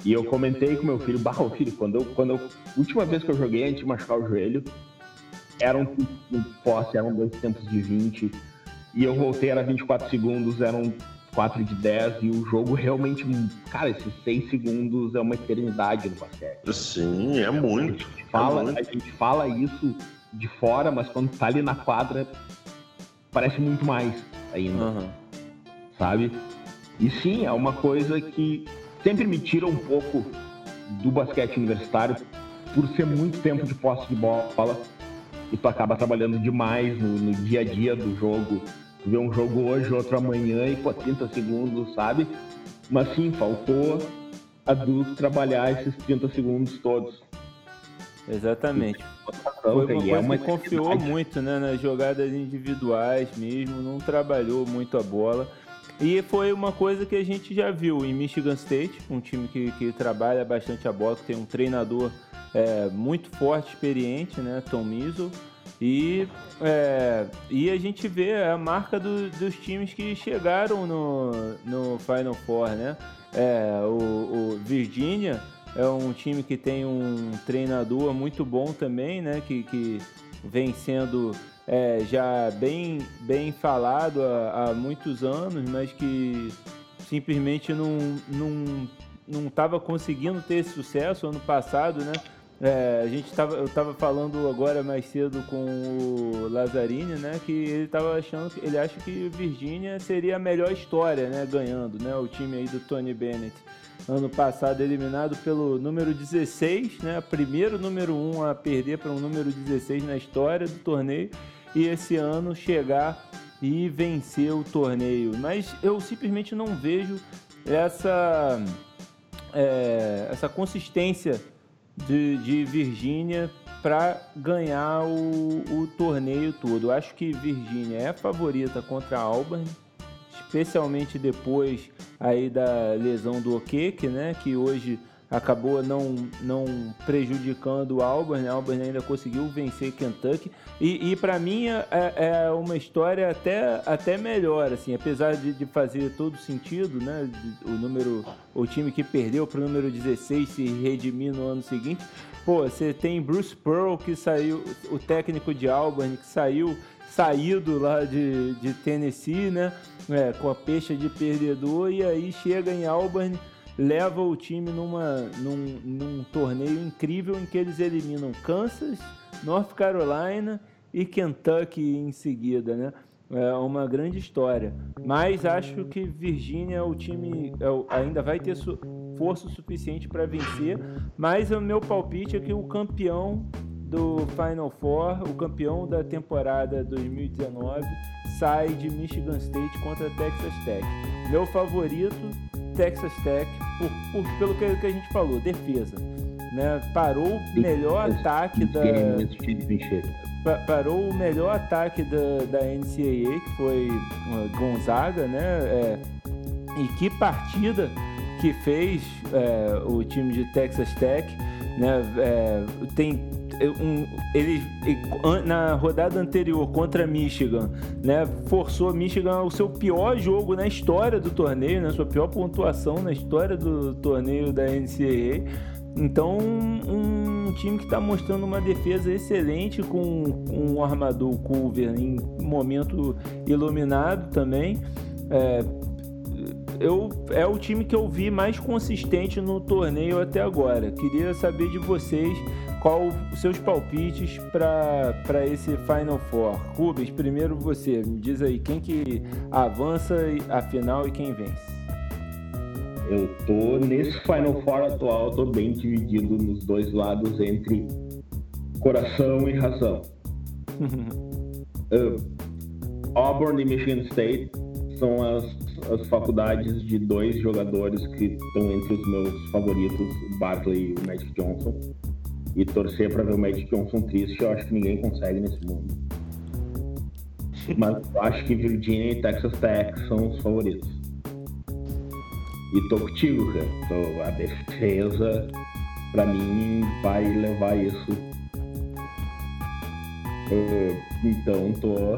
[SPEAKER 2] E eu comentei com meu filho, bah, filho, quando eu, quando eu, última vez que eu joguei antes de machucar o joelho, eram um posse, eram dois tempos de 20, e eu voltei, era 24 segundos, eram 4 de 10 e o jogo realmente, cara, esses 6 segundos é uma eternidade no basquete.
[SPEAKER 3] Sim, é muito.
[SPEAKER 2] A gente fala, é muito. A gente fala isso de fora, mas quando tá ali na quadra, parece muito mais ainda. Uhum. Sabe? E sim, é uma coisa que sempre me tira um pouco do basquete universitário por ser muito tempo de posse de bola e tu acaba trabalhando demais no, no dia a dia do jogo Tu vê um jogo hoje, outro amanhã e, pô, 30 segundos, sabe? Mas sim, faltou adulto trabalhar esses 30 segundos todos.
[SPEAKER 1] Exatamente. Foi uma coisa é uma que confiou muito né, nas jogadas individuais mesmo, não trabalhou muito a bola. E foi uma coisa que a gente já viu em Michigan State, um time que, que trabalha bastante a bola, que tem um treinador é, muito forte, experiente, né, Tom Izzo. E, é, e a gente vê a marca do, dos times que chegaram no, no Final Four, né? É, o, o, Virginia é um time que tem um treinador muito bom também, né? Que, que vem sendo é, já bem, bem falado há, há, muitos anos, mas que simplesmente não não estava conseguindo ter esse sucesso ano passado, né? É, a gente tava, eu estava falando agora mais cedo com o Lazzarini, né, que ele estava achando, ele acha que Virgínia seria a melhor história, né, ganhando, né, o time aí do Tony Bennett. Ano passado eliminado pelo número 16, né, primeiro número 1 a perder para um número 16 na história do torneio e esse ano chegar e vencer o torneio. Mas eu simplesmente não vejo essa é, essa consistência de, de Virgínia para ganhar o, o, torneio todo. Eu acho que Virgínia é a favorita contra a Auburn, especialmente depois aí da lesão do Okeke, né, que hoje acabou não, não prejudicando o Auburn, né? Auburn ainda conseguiu vencer Kentucky. E, e para mim é, é, uma história até, até melhor, assim, apesar de, de fazer todo sentido, né, o número, o time que perdeu para o número 16 se redimir no ano seguinte, pô, você tem Bruce Pearl que saiu, o técnico de Auburn que saiu saído lá de, de Tennessee, né, é, com a peixe de perdedor e aí chega em Auburn leva o time numa, num, num torneio incrível em que eles eliminam Kansas, North Carolina e Kentucky em seguida, né? É uma grande história. Mas acho que Virgínia, o time é, ainda vai ter força suficiente para vencer. Mas o meu palpite é que o campeão do Final Four, o campeão da temporada 2019, sai de Michigan State contra Texas Tech. Meu favorito Texas Tech, por, por, pelo que, que, a gente falou, defesa. né? Parou o melhor ataque da parou o melhor ataque da, da NCAA, que foi Gonzaga, né? É, e que partida que fez é, o time de Texas Tech, né? É, tem um, ele na rodada anterior contra Michigan, né, forçou Michigan ao seu pior jogo na história do torneio, né, sua pior pontuação na história do torneio da NCAA. Então, um, um time que está mostrando uma defesa excelente com, com o armador Culver em momento iluminado também. É, eu, é o time que eu vi mais consistente no torneio até agora. Queria saber de vocês qual os seus palpites para esse Final Four. Rubens, primeiro você, me diz aí quem que avança a final e quem vence.
[SPEAKER 2] Eu tô nesse Final Four atual, tô bem dividido nos dois lados entre coração e razão. uh, Auburn e Michigan State são as, as faculdades de dois jogadores que estão entre os meus favoritos, o Barkley e o Magic Johnson. E torcer para ver o Magic Johnson triste, eu acho que ninguém consegue nesse mundo. Mas eu acho que Virginia e Texas Tech são os favoritos. E tô contigo, cara. A defesa, para mim, vai levar isso. Eu, então tô.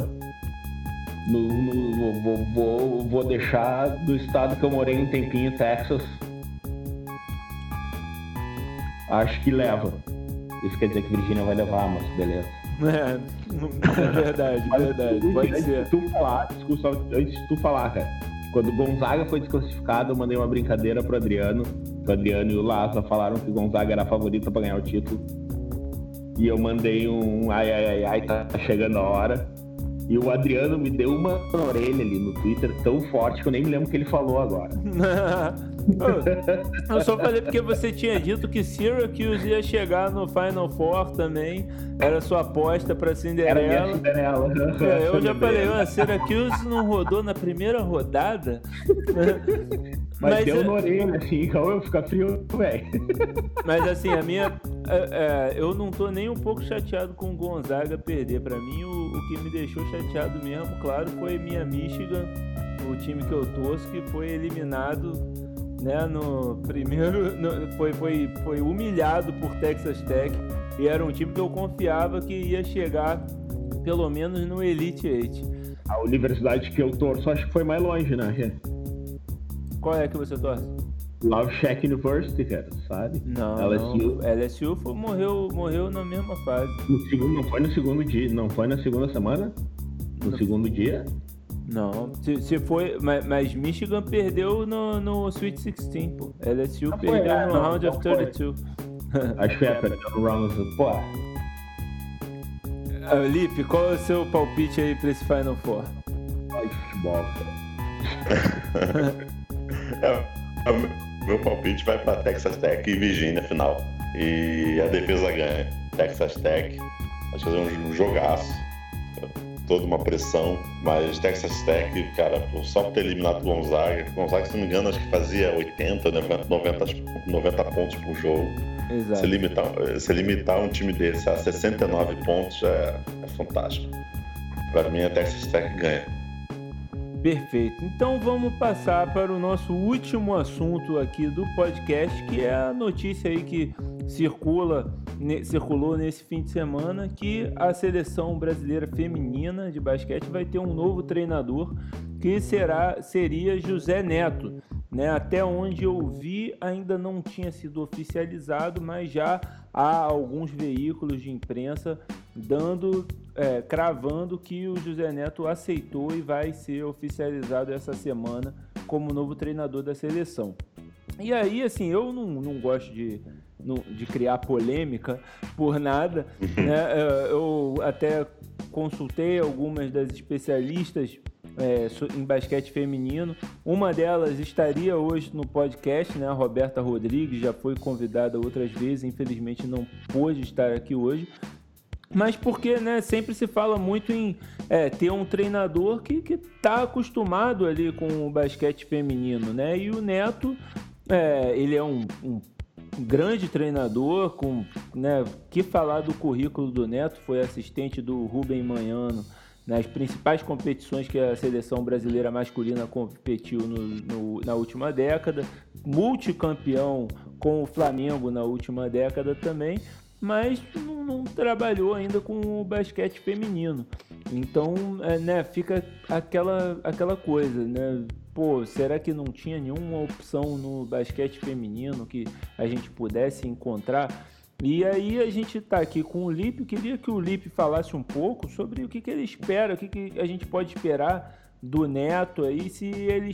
[SPEAKER 2] No, no, vou, vou, vou deixar do estado que eu morei um tempinho, Texas. Acho que leva. Isso quer dizer que Virgínia vai levar, mas beleza.
[SPEAKER 1] É, é verdade, verdade. Pode
[SPEAKER 2] antes
[SPEAKER 1] ser.
[SPEAKER 2] De tu falar, desculpa, antes de tu falar, cara. Quando o Gonzaga foi desclassificado, eu mandei uma brincadeira pro Adriano. O Adriano e o Laza falaram que o Gonzaga era a favorita para ganhar o título. E eu mandei um ai, ai, ai, ai, tá chegando a hora. E o Adriano me deu uma orelha ali no Twitter tão forte que eu nem me lembro o que ele falou agora.
[SPEAKER 1] eu só falei porque você tinha dito que Syracuse ia chegar no Final Four também. Era sua aposta pra Cinderela.
[SPEAKER 2] Era Cinderela.
[SPEAKER 1] É, eu já falei, ó, Syracuse não rodou na primeira rodada.
[SPEAKER 2] Mas, Mas deu é... na orelha, assim, então eu ficar frio, velho.
[SPEAKER 1] Mas assim, a minha. É, é, eu não tô nem um pouco chateado com o Gonzaga perder. Pra mim, o, o que me deixou chateado mesmo, claro, foi minha Michigan, o time que eu torço, que foi eliminado né, no primeiro. No, foi, foi, foi humilhado por Texas Tech. E era um time que eu confiava que ia chegar pelo menos no Elite Eight.
[SPEAKER 2] A universidade que eu torço acho que foi mais longe, né, gente?
[SPEAKER 1] Qual é que você torce?
[SPEAKER 2] Love Shack University, cara, sabe?
[SPEAKER 1] Não, LSU. Não. LSU foi, morreu, morreu na mesma fase.
[SPEAKER 2] No segundo, não foi no segundo dia, não foi na segunda semana? No não. segundo dia?
[SPEAKER 1] Não, se, se foi, mas, mas, Michigan perdeu no, no Sweet 16, pô. LSU não perdeu foi, é, no não, Round of 32.
[SPEAKER 2] Acho que foi no Round of... Pô.
[SPEAKER 1] Uh, Lipe, qual é o seu palpite aí pra esse Final Four?
[SPEAKER 2] Ai, futebol, cara.
[SPEAKER 3] é, é, meu palpite vai para Texas Tech e Virginia final. E a defesa ganha. Texas Tech. Acho que vai ser um jogaço toda uma pressão, mas Texas Tech, cara, só por ter eliminado o Gonzaga, Gonzaga, se não me engano, acho que fazia 80, 90, 90 pontos por jogo.
[SPEAKER 1] Exato.
[SPEAKER 3] Se limitar, se limitar um time desse a 69 pontos é, é fantástico. Para mim, a Texas Tech ganha.
[SPEAKER 1] Perfeito. Então vamos passar para o nosso último assunto aqui do podcast, que é a notícia aí que circula, ne, circulou nesse fim de semana, que a seleção brasileira feminina de basquete vai ter um novo treinador, que será seria José Neto. Né? Até onde eu vi, ainda não tinha sido oficializado, mas já há alguns veículos de imprensa dando é, cravando que o José Neto aceitou e vai ser oficializado essa semana como novo treinador da seleção. E aí, assim, eu não, não gosto de, de criar polêmica por nada, né? É, eu até consultei algumas das especialistas é, em basquete feminino. Uma delas estaria hoje no podcast, né? A Roberta Rodrigues já foi convidada outras vezes, infelizmente não pôde estar aqui hoje mas porque né, sempre se fala muito em é, ter um treinador que está acostumado ali com o basquete feminino, né? E o Neto, é, ele é um, um grande treinador, com né, que falar do currículo do Neto, foi assistente do Rubem Manhano nas principais competições que a seleção brasileira masculina competiu no, no, na última década, multicampeão com o Flamengo na última década também, mas não, não trabalhou ainda com o basquete feminino. Então, é, né, fica aquela, aquela coisa, né? Pô, será que não tinha nenhuma opção no basquete feminino que a gente pudesse encontrar? E aí a gente está aqui com o Lipe, queria que o Lipe falasse um pouco sobre o que, que ele espera, o que, que a gente pode esperar do Neto aí, se ele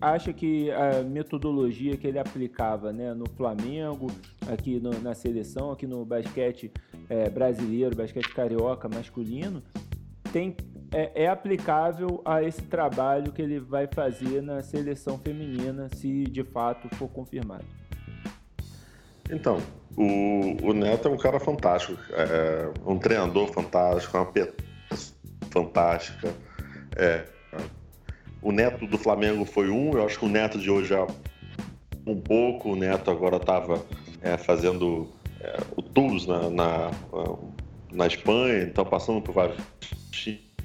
[SPEAKER 1] acha que a metodologia que ele aplicava né, no Flamengo, aqui no, na seleção, aqui no basquete é, brasileiro, basquete carioca masculino, tem, é, é, aplicável a esse trabalho que ele vai fazer na seleção feminina, se de fato for confirmado.
[SPEAKER 3] Então, o, o Neto é um cara fantástico, é, um treinador fantástico, uma pessoa fantástica. É, o Neto do Flamengo foi um, eu acho que o Neto de hoje é um pouco. O Neto agora estava é, fazendo é, o Tours na, na, na Espanha, então passando por vários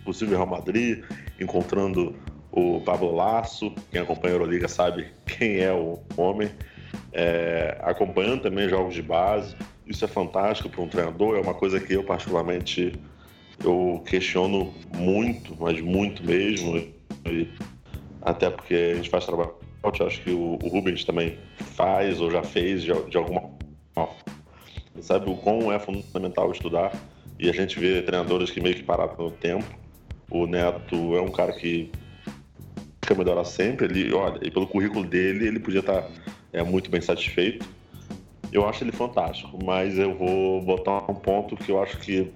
[SPEAKER 3] possível Real Madrid, encontrando o Pablo Lasso, quem acompanha a Euroliga sabe quem é o homem, é, acompanhando também jogos de base. Isso é fantástico para um treinador, é uma coisa que eu particularmente eu questiono muito, mas muito mesmo, e até porque a gente faz trabalho, eu acho que o, o Rubens também faz ou já fez de, de alguma forma. Sabe o quão é fundamental estudar e a gente vê treinadores que meio que pararam no tempo o Neto é um cara que quer melhorar sempre. Ele, olha, e pelo currículo dele, ele podia estar é, muito bem satisfeito. Eu acho ele fantástico, mas eu vou botar um ponto que eu acho que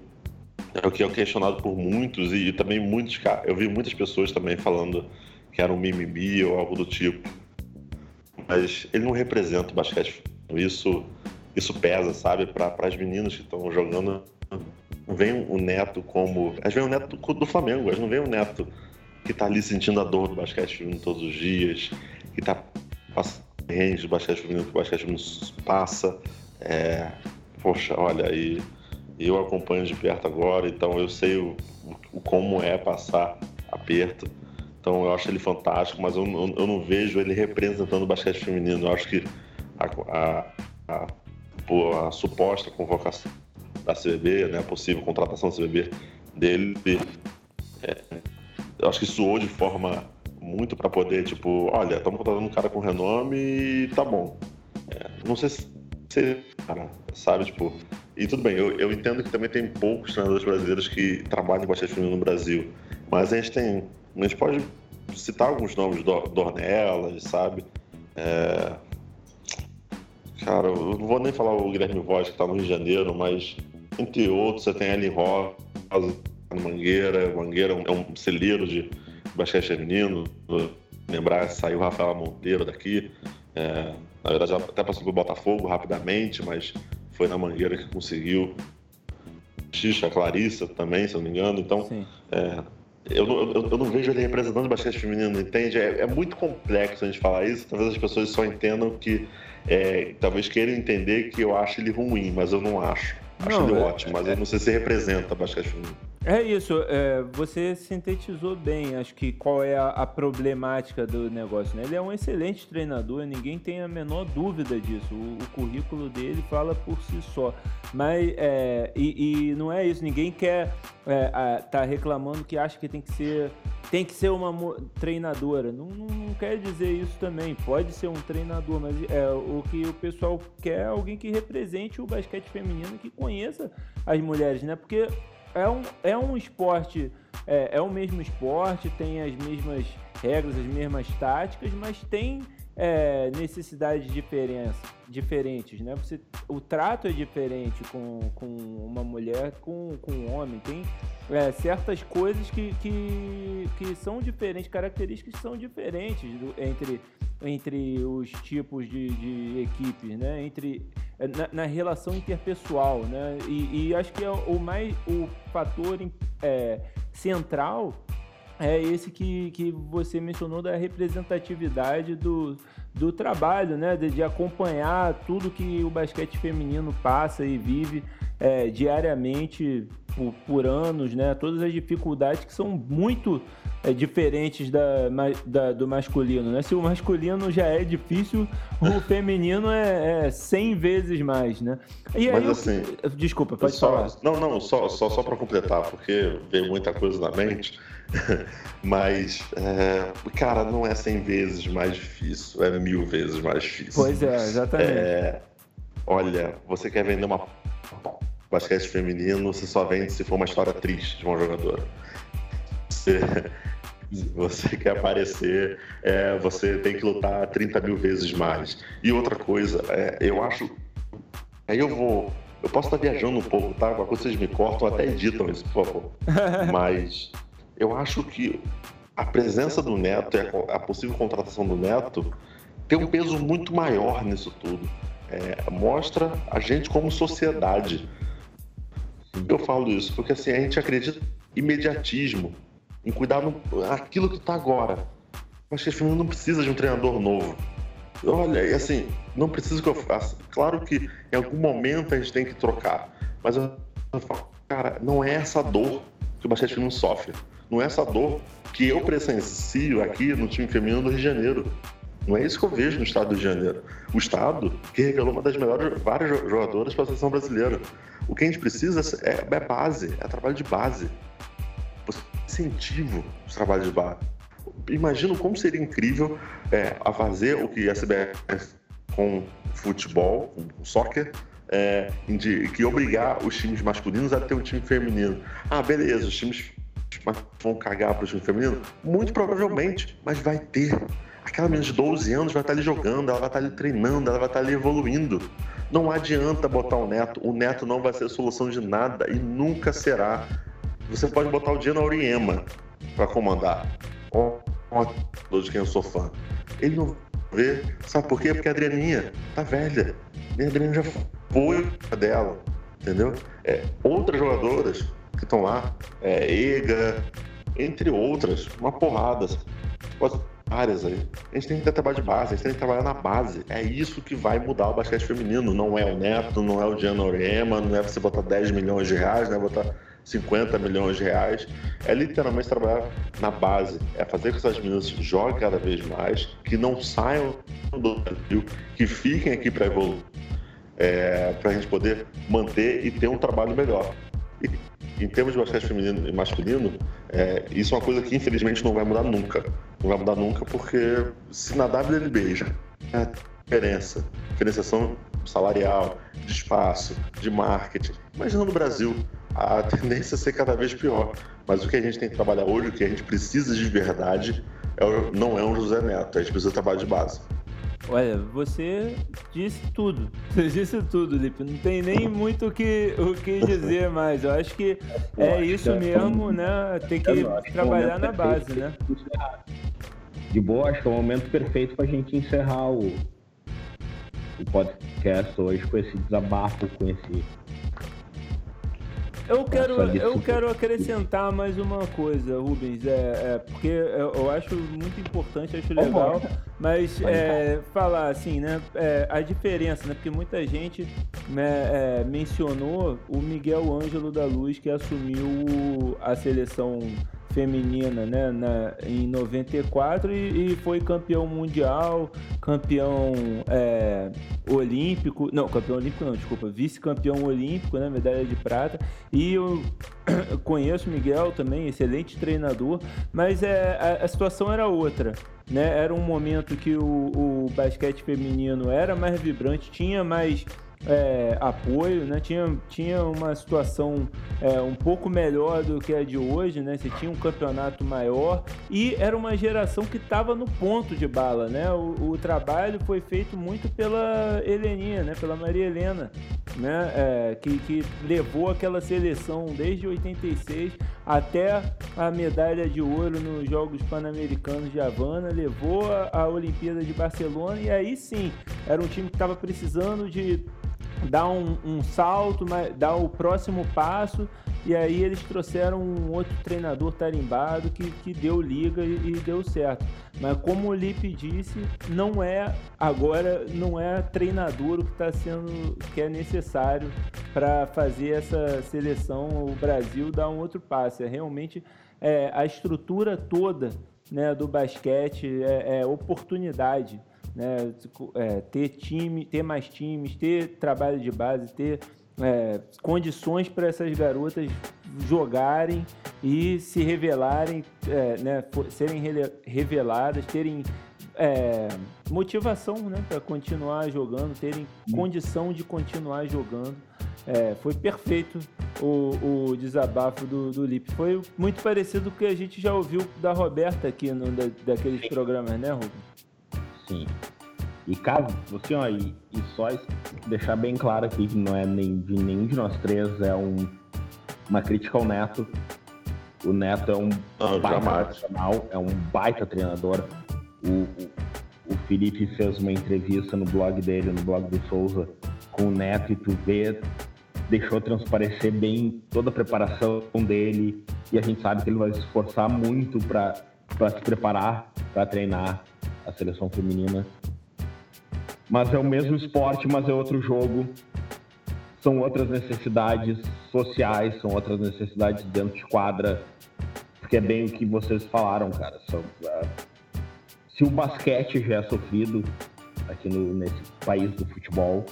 [SPEAKER 3] é o que é questionado por muitos e, também muitos eu vi muitas pessoas também falando que era um mimimi ou algo do tipo. Mas ele não representa o basquete. Isso isso pesa, sabe, para as meninas que estão jogando não vem o Neto como. Às vezes vem o Neto do Flamengo, vezes não vem o Neto que tá ali sentindo a dor do basquete feminino todos os dias, que tá passando range do basquete feminino que o basquete feminino passa. É, poxa, olha, e eu acompanho de perto agora, então eu sei o, o como é passar aperto. Então eu acho ele fantástico, mas eu, eu, eu não vejo ele representando o basquete feminino. Eu acho que a, a, a, a suposta convocação da CBB, né, a possível contratação da CBB dele. É, eu acho que soou de forma muito para poder, tipo, olha, estamos contratando um cara com renome e tá bom. É, não sei se, se cara, sabe, tipo. E tudo bem, eu, eu entendo que também tem poucos treinadores brasileiros que trabalham em basquete feminino no Brasil. Mas a gente tem. A gente pode citar alguns nomes do, Dornelas, sabe? É, cara, eu não vou nem falar o Guilherme Voz, que está no Rio de Janeiro, mas entre outros, você tem Ellen Rosa, Mangueira. Mangueira é um celeiro de basquete feminino. Lembrar, saiu Rafaela Monteiro daqui. É, na verdade, ela até passou pelo Botafogo rapidamente, mas foi na Mangueira que conseguiu. Xixa, Clarissa também, se eu não me engano. Então, é, eu, não, eu, eu, não vejo ele representando o basquete feminino, entende? É, é, muito complexo a gente falar isso. Talvez as pessoas só entendam que. É, talvez queiram entender que eu acho ele ruim, mas eu não acho. Acho não, ele é, ótimo, mas é, eu não sei se representa basquete feminino.
[SPEAKER 1] É isso, é, você sintetizou bem, acho que qual é a, a, problemática do negócio, né? Ele é um excelente treinador, ninguém tem a menor dúvida disso. O, o currículo dele fala por si só. Mas, é, e, e, não é isso, ninguém quer é, tá reclamando que acha que tem que ser tem que ser uma treinadora. Não, não, não, quer dizer isso também. Pode ser um treinador, mas é, o que o pessoal quer é alguém que represente o basquete feminino, que conheça as mulheres, né? Porque é um, é um esporte, é, é o mesmo esporte, tem as mesmas regras, as mesmas táticas, mas tem é, necessidades diferentes, né? Você, o trato é diferente com, com uma mulher com, com um homem. Tem é, certas coisas que, que, que são diferentes, características que são diferentes do, entre, entre os tipos de, de equipes, né? Entre, é, na, na relação interpessoal, né? E, e, acho que é o mais o fator é, central é esse que, que você mencionou da representatividade do, do trabalho, né? De, de acompanhar tudo que o basquete feminino passa e vive é, diariamente por, por, anos, né? Todas as dificuldades que são muito é, diferentes da, da, do masculino, né? Se o masculino já é difícil, o feminino é, é 100 vezes mais, né?
[SPEAKER 3] E aí, Mas assim...
[SPEAKER 1] Eu... Desculpa, pode
[SPEAKER 3] só,
[SPEAKER 1] falar.
[SPEAKER 3] Não, não, só, só, só para completar, porque veio muita coisa na mente. Mas, é, cara, não é 100 vezes mais difícil, é mil vezes mais difícil.
[SPEAKER 1] Pois é, exatamente. É,
[SPEAKER 3] olha, você quer vender uma basquete feminino, você só vende se for uma história triste de uma jogadora. Você, você quer aparecer, é, você tem que lutar 30 mil vezes mais. E outra coisa, é, eu acho. Aí eu vou. Eu posso estar viajando um pouco, tá? Vocês me cortam, até editam isso, por favor. Mas eu acho que a presença do Neto e a, possível contratação do Neto tem um peso muito maior nisso tudo. É, mostra a gente como sociedade. Eu falo isso porque assim, a gente acredita em imediatismo, em cuidar naquilo que está agora. Mas que não precisa de um treinador novo. Olha, e assim, não precisa que eu faça. Claro que em algum momento a gente tem que trocar. Mas eu falo, cara, não é essa dor que o basquete feminino sofre. Não é essa dor que eu presencio aqui no time feminino do Rio de Janeiro. Não é isso que eu vejo no estado do Rio de Janeiro. O estado que revelou uma das melhores, várias jogadoras para a seleção brasileira. O que a gente precisa é, é base, é trabalho de base. Incentivo os trabalhos de base. Imagino como seria incrível é, a fazer o que a CBF com futebol, com soccer, é, de, que obrigar os times masculinos a ter um time feminino. Ah, beleza, os times vão cagar para o time feminino? Muito provavelmente, mas vai ter. Aquela menina de 12 anos vai estar ali jogando, ela vai estar ali treinando, ela vai estar ali evoluindo. Não adianta botar o neto, o neto não vai ser solução de nada e nunca será. Você pode botar o dia na Oriema para comandar. Ó, oh, de quem eu sou fã. Ele não vê, sabe por quê? Porque a Adrianinha tá velha. E a Adrianinha já foi dela, entendeu? É, outras jogadoras que estão lá, é, EGA, entre outras, uma porrada, áreas aí. A gente tem que ter trabalho de base, a gente tem que trabalhar na base. É isso que vai mudar o basquete feminino. Não é o Neto, não é o Diana não é você botar 10 milhões de reais, não é botar 50 milhões de reais. É literalmente trabalhar na base. É fazer com que essas meninas joguem cada vez mais, que não saiam do Brasil, que fiquem aqui para evoluir. É, para a gente poder manter e ter um trabalho melhor. E em termos de basquete feminino e masculino, é, isso é uma coisa que infelizmente não vai mudar nunca. Não vai mudar nunca porque se na WNBA já é diferença, diferenciação salarial, de espaço, de marketing, imagina no Brasil, a tendência é ser cada vez pior. Mas o que a gente tem que trabalhar hoje, o que a gente precisa de verdade, é, não é um José Neto, a gente precisa de trabalho de base.
[SPEAKER 1] Olha, você disse tudo. Você disse tudo, Lipe. Não tem nem muito o que, o que dizer mais. Eu acho que é isso mesmo, né? Tem que trabalhar na base, né?
[SPEAKER 2] De boa, acho que é o momento perfeito para a gente encerrar o, o podcast hoje com esse desabafo, com esse
[SPEAKER 1] eu quero, eu quero acrescentar mais uma coisa, Rubens, é, é porque eu acho muito importante, acho legal, mas é, falar. assim, né, é, a diferença, né, porque muita gente né, é, mencionou o Miguel Ângelo da Luz que assumiu a seleção feminina né, na, em 94 e, e foi campeão mundial, campeão é, olímpico, não, campeão olímpico não, desculpa, vice-campeão olímpico, né, medalha de prata. E eu conheço o Miguel também, excelente treinador, mas é, a, a situação era outra. Né? Era um momento que o, o basquete feminino era mais vibrante, tinha mais é, apoio, né? Tinha, tinha uma situação é, um pouco melhor do que a de hoje, né? Você tinha um campeonato maior e era uma geração que estava no ponto de bala, né? O, o, trabalho foi feito muito pela Heleninha, né? Pela Maria Helena, né? É, que, que levou aquela seleção desde 86 até a medalha de ouro nos Jogos Pan-Americanos de Havana, levou a, a Olimpíada de Barcelona e aí sim era um time que estava precisando de dar um, um salto, dar o próximo passo. E aí eles trouxeram um outro treinador tarimbado que, que deu liga e, e deu certo. Mas como o Lipe disse, não é agora não é treinador o que está sendo que é necessário para fazer essa seleção o Brasil dar um outro passo. É realmente é, a estrutura toda né, do basquete é, é oportunidade né? É, ter time, ter mais times, ter trabalho de base, ter é, condições para essas garotas jogarem e se revelarem, é, né, serem reveladas, terem é, motivação né, para continuar jogando, terem hum. condição de continuar jogando. É, foi perfeito o, o desabafo do, do Lipe. Foi muito parecido com o que a gente já ouviu da Roberta aqui no, da, daqueles programas, né, Rubens?
[SPEAKER 2] Sim. E caso, assim, ó, e, e só deixar bem claro aqui que não é nem de nenhum de nós três, é um, uma crítica ao Neto. O Neto é um
[SPEAKER 3] não, baita
[SPEAKER 2] profissional, é um baita treinador. O, o, o, Felipe fez uma entrevista no blog dele, no blog do Souza, com o Neto, e tu vê, deixou transparecer bem toda a preparação dele. E a gente sabe que ele vai se esforçar muito para se preparar para treinar a seleção feminina. Mas é o mesmo esporte, mas é outro jogo. São outras necessidades sociais, são outras necessidades dentro de quadra. Porque é bem o que vocês falaram, cara. São, uh, se o basquete já é sofrido aqui no, nesse país do futebol,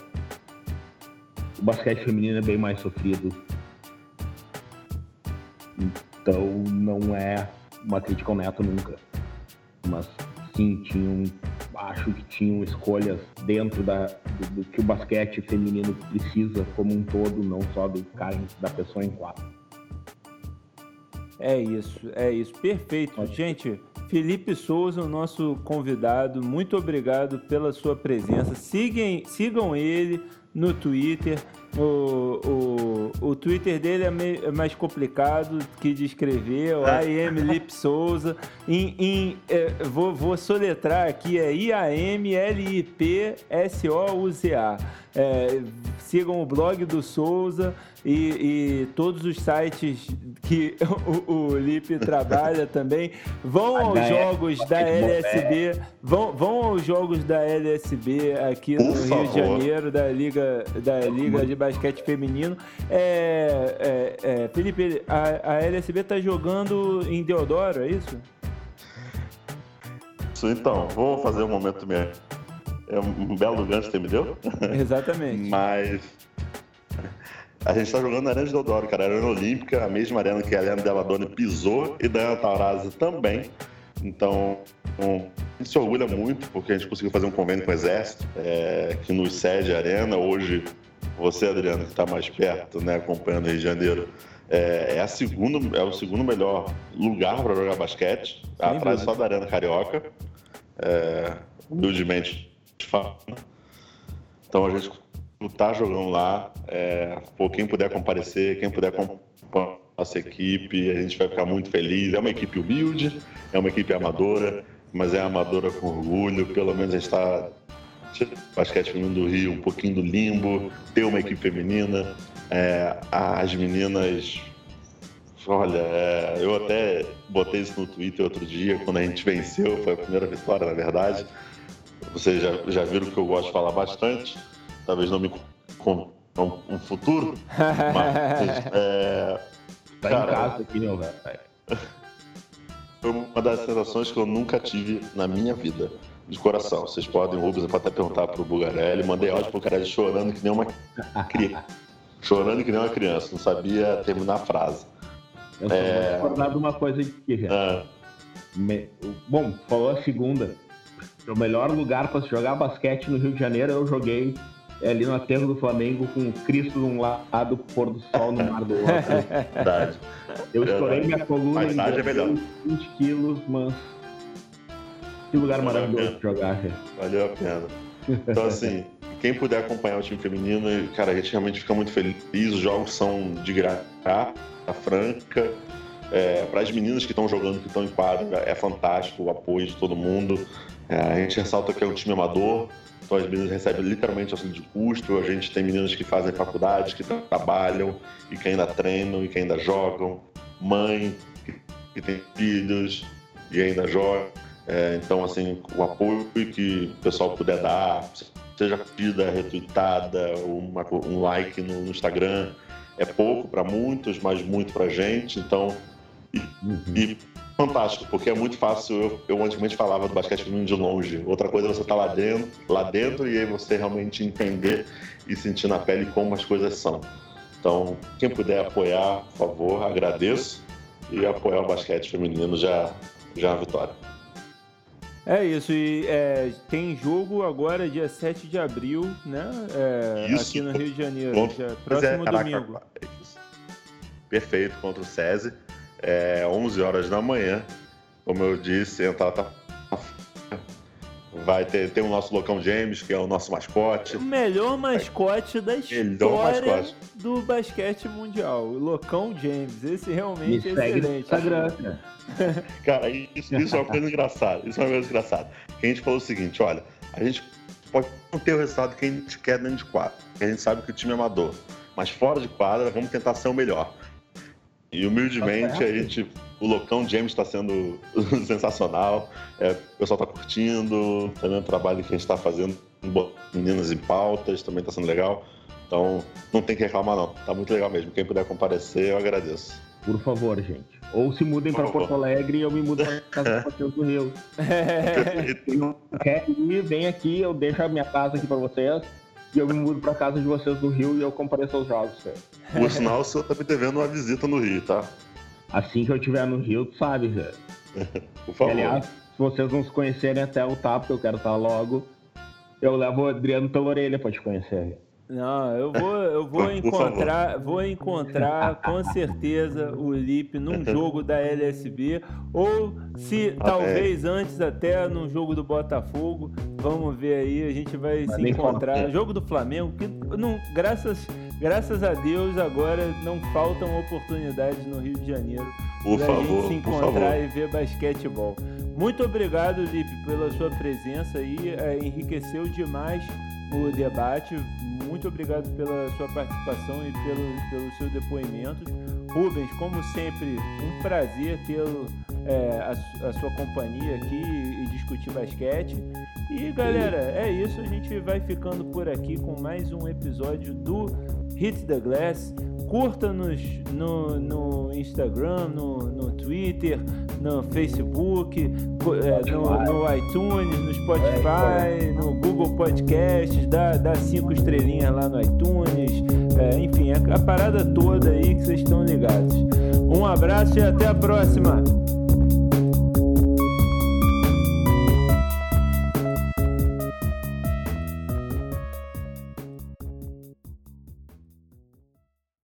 [SPEAKER 2] o basquete feminino é bem mais sofrido. Então não é uma crítica ao Neto nunca. Mas sim, tinha um acho que tinham escolhas dentro da, do, do, que o basquete feminino precisa como um todo, não só do cara, da pessoa em quadro.
[SPEAKER 1] É isso, é isso. Perfeito. Gente, Felipe Souza, o nosso convidado, muito obrigado pela sua presença. Sigam, sigam ele no Twitter. O, o, o Twitter dele é, meio, é mais complicado que de escrever, o I am Lip Souza. Em, em é, vou, vou soletrar aqui, é I-A-M-L-I-P-S-O-U-Z-A. É, sigam o blog do Souza e, e todos os sites que o, o Lipe trabalha também. Vão aos jogos da LSB, vão, vão aos jogos da LSB aqui no Rio de Janeiro, da Liga, da Liga de Basquete Feminino. É, é, é, Felipe, a, a LSB está jogando em Deodoro, é isso?
[SPEAKER 3] Então, vou fazer um momento mesmo é um belo gancho que você me deu.
[SPEAKER 1] Exatamente.
[SPEAKER 3] Mas a gente está jogando na Arena de Deodoro, cara. A Arena Olímpica, a mesma arena que a Helena Deladone pisou e Dana Taurasi também. Então, um, a gente se orgulha muito porque a gente conseguiu fazer um convênio com o Exército, é, que nos cede a arena. Hoje, você, Adriano, que está mais perto, né, acompanhando o Rio de Janeiro, é, é, a segundo, é o segundo melhor lugar para jogar basquete, atrás só da Arena Carioca. É, humildemente então a gente está jogando lá. É, pô, quem puder comparecer, quem puder acompanhar nossa equipe, a gente vai ficar muito feliz. É uma equipe humilde, é uma equipe amadora, mas é amadora com orgulho. Pelo menos a gente está basquete feminino do Rio, um pouquinho do limbo, ter uma equipe feminina. É, as meninas. Olha, é, eu até botei isso no Twitter outro dia, quando a gente venceu, foi a primeira vitória, na verdade. Vocês já, já viram que eu gosto de falar bastante. Talvez não me com um futuro. mas, é,
[SPEAKER 2] tá cara, em casa aqui, meu velho.
[SPEAKER 3] Foi uma das sensações que eu nunca tive na minha vida. De coração. Vocês podem, Rubens, até perguntar pro Bugarelli. Mandei áudio pro Bugarelli chorando que nem uma criança. chorando que nem uma criança. Não sabia terminar a frase.
[SPEAKER 2] Eu só é... vou recordar de uma coisa aqui. Ah. Me... Bom, falou a segunda o melhor lugar para se jogar basquete no Rio de Janeiro eu joguei é ali no aterro do Flamengo com o Cristo de um lado, pôr do sol no mar do outro.
[SPEAKER 3] Verdade.
[SPEAKER 2] Eu estourei minha coluna em
[SPEAKER 3] é
[SPEAKER 2] 20 quilos, mas que lugar Valeu maravilhoso de jogar.
[SPEAKER 3] Valeu a pena. Então, assim, quem puder acompanhar o time feminino, cara, a gente realmente fica muito feliz. Os jogos são de graça, a franca. É, para as meninas que estão jogando, que estão em quadra, é fantástico o apoio de todo mundo. É, a gente ressalta que é um time amador, então as meninas recebem literalmente auxílio de custo. A gente tem meninas que fazem faculdade, que trabalham e que ainda treinam e que ainda jogam. Mãe que tem filhos e ainda joga. É, então, assim, o apoio que o pessoal puder dar, seja curtida, retweetada, uma, um like no, no Instagram, é pouco para muitos, mas muito para gente. Então, e, uhum. e, fantástico, porque é muito fácil. Eu, eu antigamente falava do basquete feminino de longe. Outra coisa é você estar tá lá dentro, lá dentro e aí você realmente entender e sentir na pele como as coisas são. Então, quem puder apoiar, por favor, agradeço. E apoiar o basquete feminino já, já é uma vitória.
[SPEAKER 1] É isso, e é, tem jogo agora, dia 7 de abril, né? É, isso, aqui no Rio de Janeiro, contra, já, próximo é, caraca, domingo.
[SPEAKER 3] Perfeito, contra o SESI, é, 11 horas da manhã. Como eu disse, entrar tá Vai ter, ter o nosso Locão James, que é o nosso mascote.
[SPEAKER 1] O melhor mascote da história mascote. do basquete mundial. O Locão James. Esse realmente Me é excelente. Instagram,
[SPEAKER 3] cara. cara, isso, isso é uma coisa engraçada. Isso é uma coisa engraçada. Que a gente falou o seguinte, olha, a gente pode não ter o resultado que a gente quer dentro de quadra. A gente sabe que o time é amador. Mas fora de quadra, vamos tentar ser o melhor. E humildemente a gente. O Locão James está sendo sensacional. É, o pessoal está curtindo, também o trabalho que a gente está fazendo, meninas em pautas, também está sendo legal. Então, não tem que reclamar, não. Tá muito legal mesmo. Quem puder comparecer, eu agradeço.
[SPEAKER 2] Por favor, gente. Ou se mudem para Porto Alegre e eu me mudo para casa do Matheus do Rio. Quer ir, vem aqui, eu deixo a minha casa aqui para vocês e eu me mudo pra casa de vocês do Rio e eu compareço aos jogos, velho.
[SPEAKER 3] Por sinal, o senhor tá me devendo uma visita no Rio, tá?
[SPEAKER 2] Assim que eu estiver no Rio, tu sabe, velho.
[SPEAKER 3] Por favor.
[SPEAKER 2] aliás, se vocês não se conhecerem até o TAP, que eu quero estar logo, eu levo o Adriano pela orelha pra te conhecer, velho.
[SPEAKER 1] Não, eu vou, eu vou encontrar, vou encontrar com certeza o Lipe num jogo da LSB ou se ah, talvez antes até num jogo do Botafogo. Vamos ver aí, a gente vai Mas se encontrar. Jogo do Flamengo, que não, graças, graças a Deus agora não faltam oportunidades no Rio de Janeiro
[SPEAKER 3] por pra favor, gente
[SPEAKER 1] se encontrar e ver basquetebol. Muito obrigado, Lipe, pela sua presença aí, é, enriqueceu demais o debate. Muito obrigado pela sua participação e pelo, pelo seu depoimento. Rubens, como sempre, um prazer ter é, a, a, sua companhia aqui e discutir basquete. E galera, é isso. A gente vai ficando por aqui com mais um episódio do Hit the Glass. Curta-nos no, no Instagram, no, no Twitter, no Facebook, é, no, no, iTunes, no Spotify, no Google Podcasts, dá, dá cinco estrelinhas lá no iTunes, é, enfim, a, a parada toda aí que vocês estão ligados. Um abraço e até a próxima!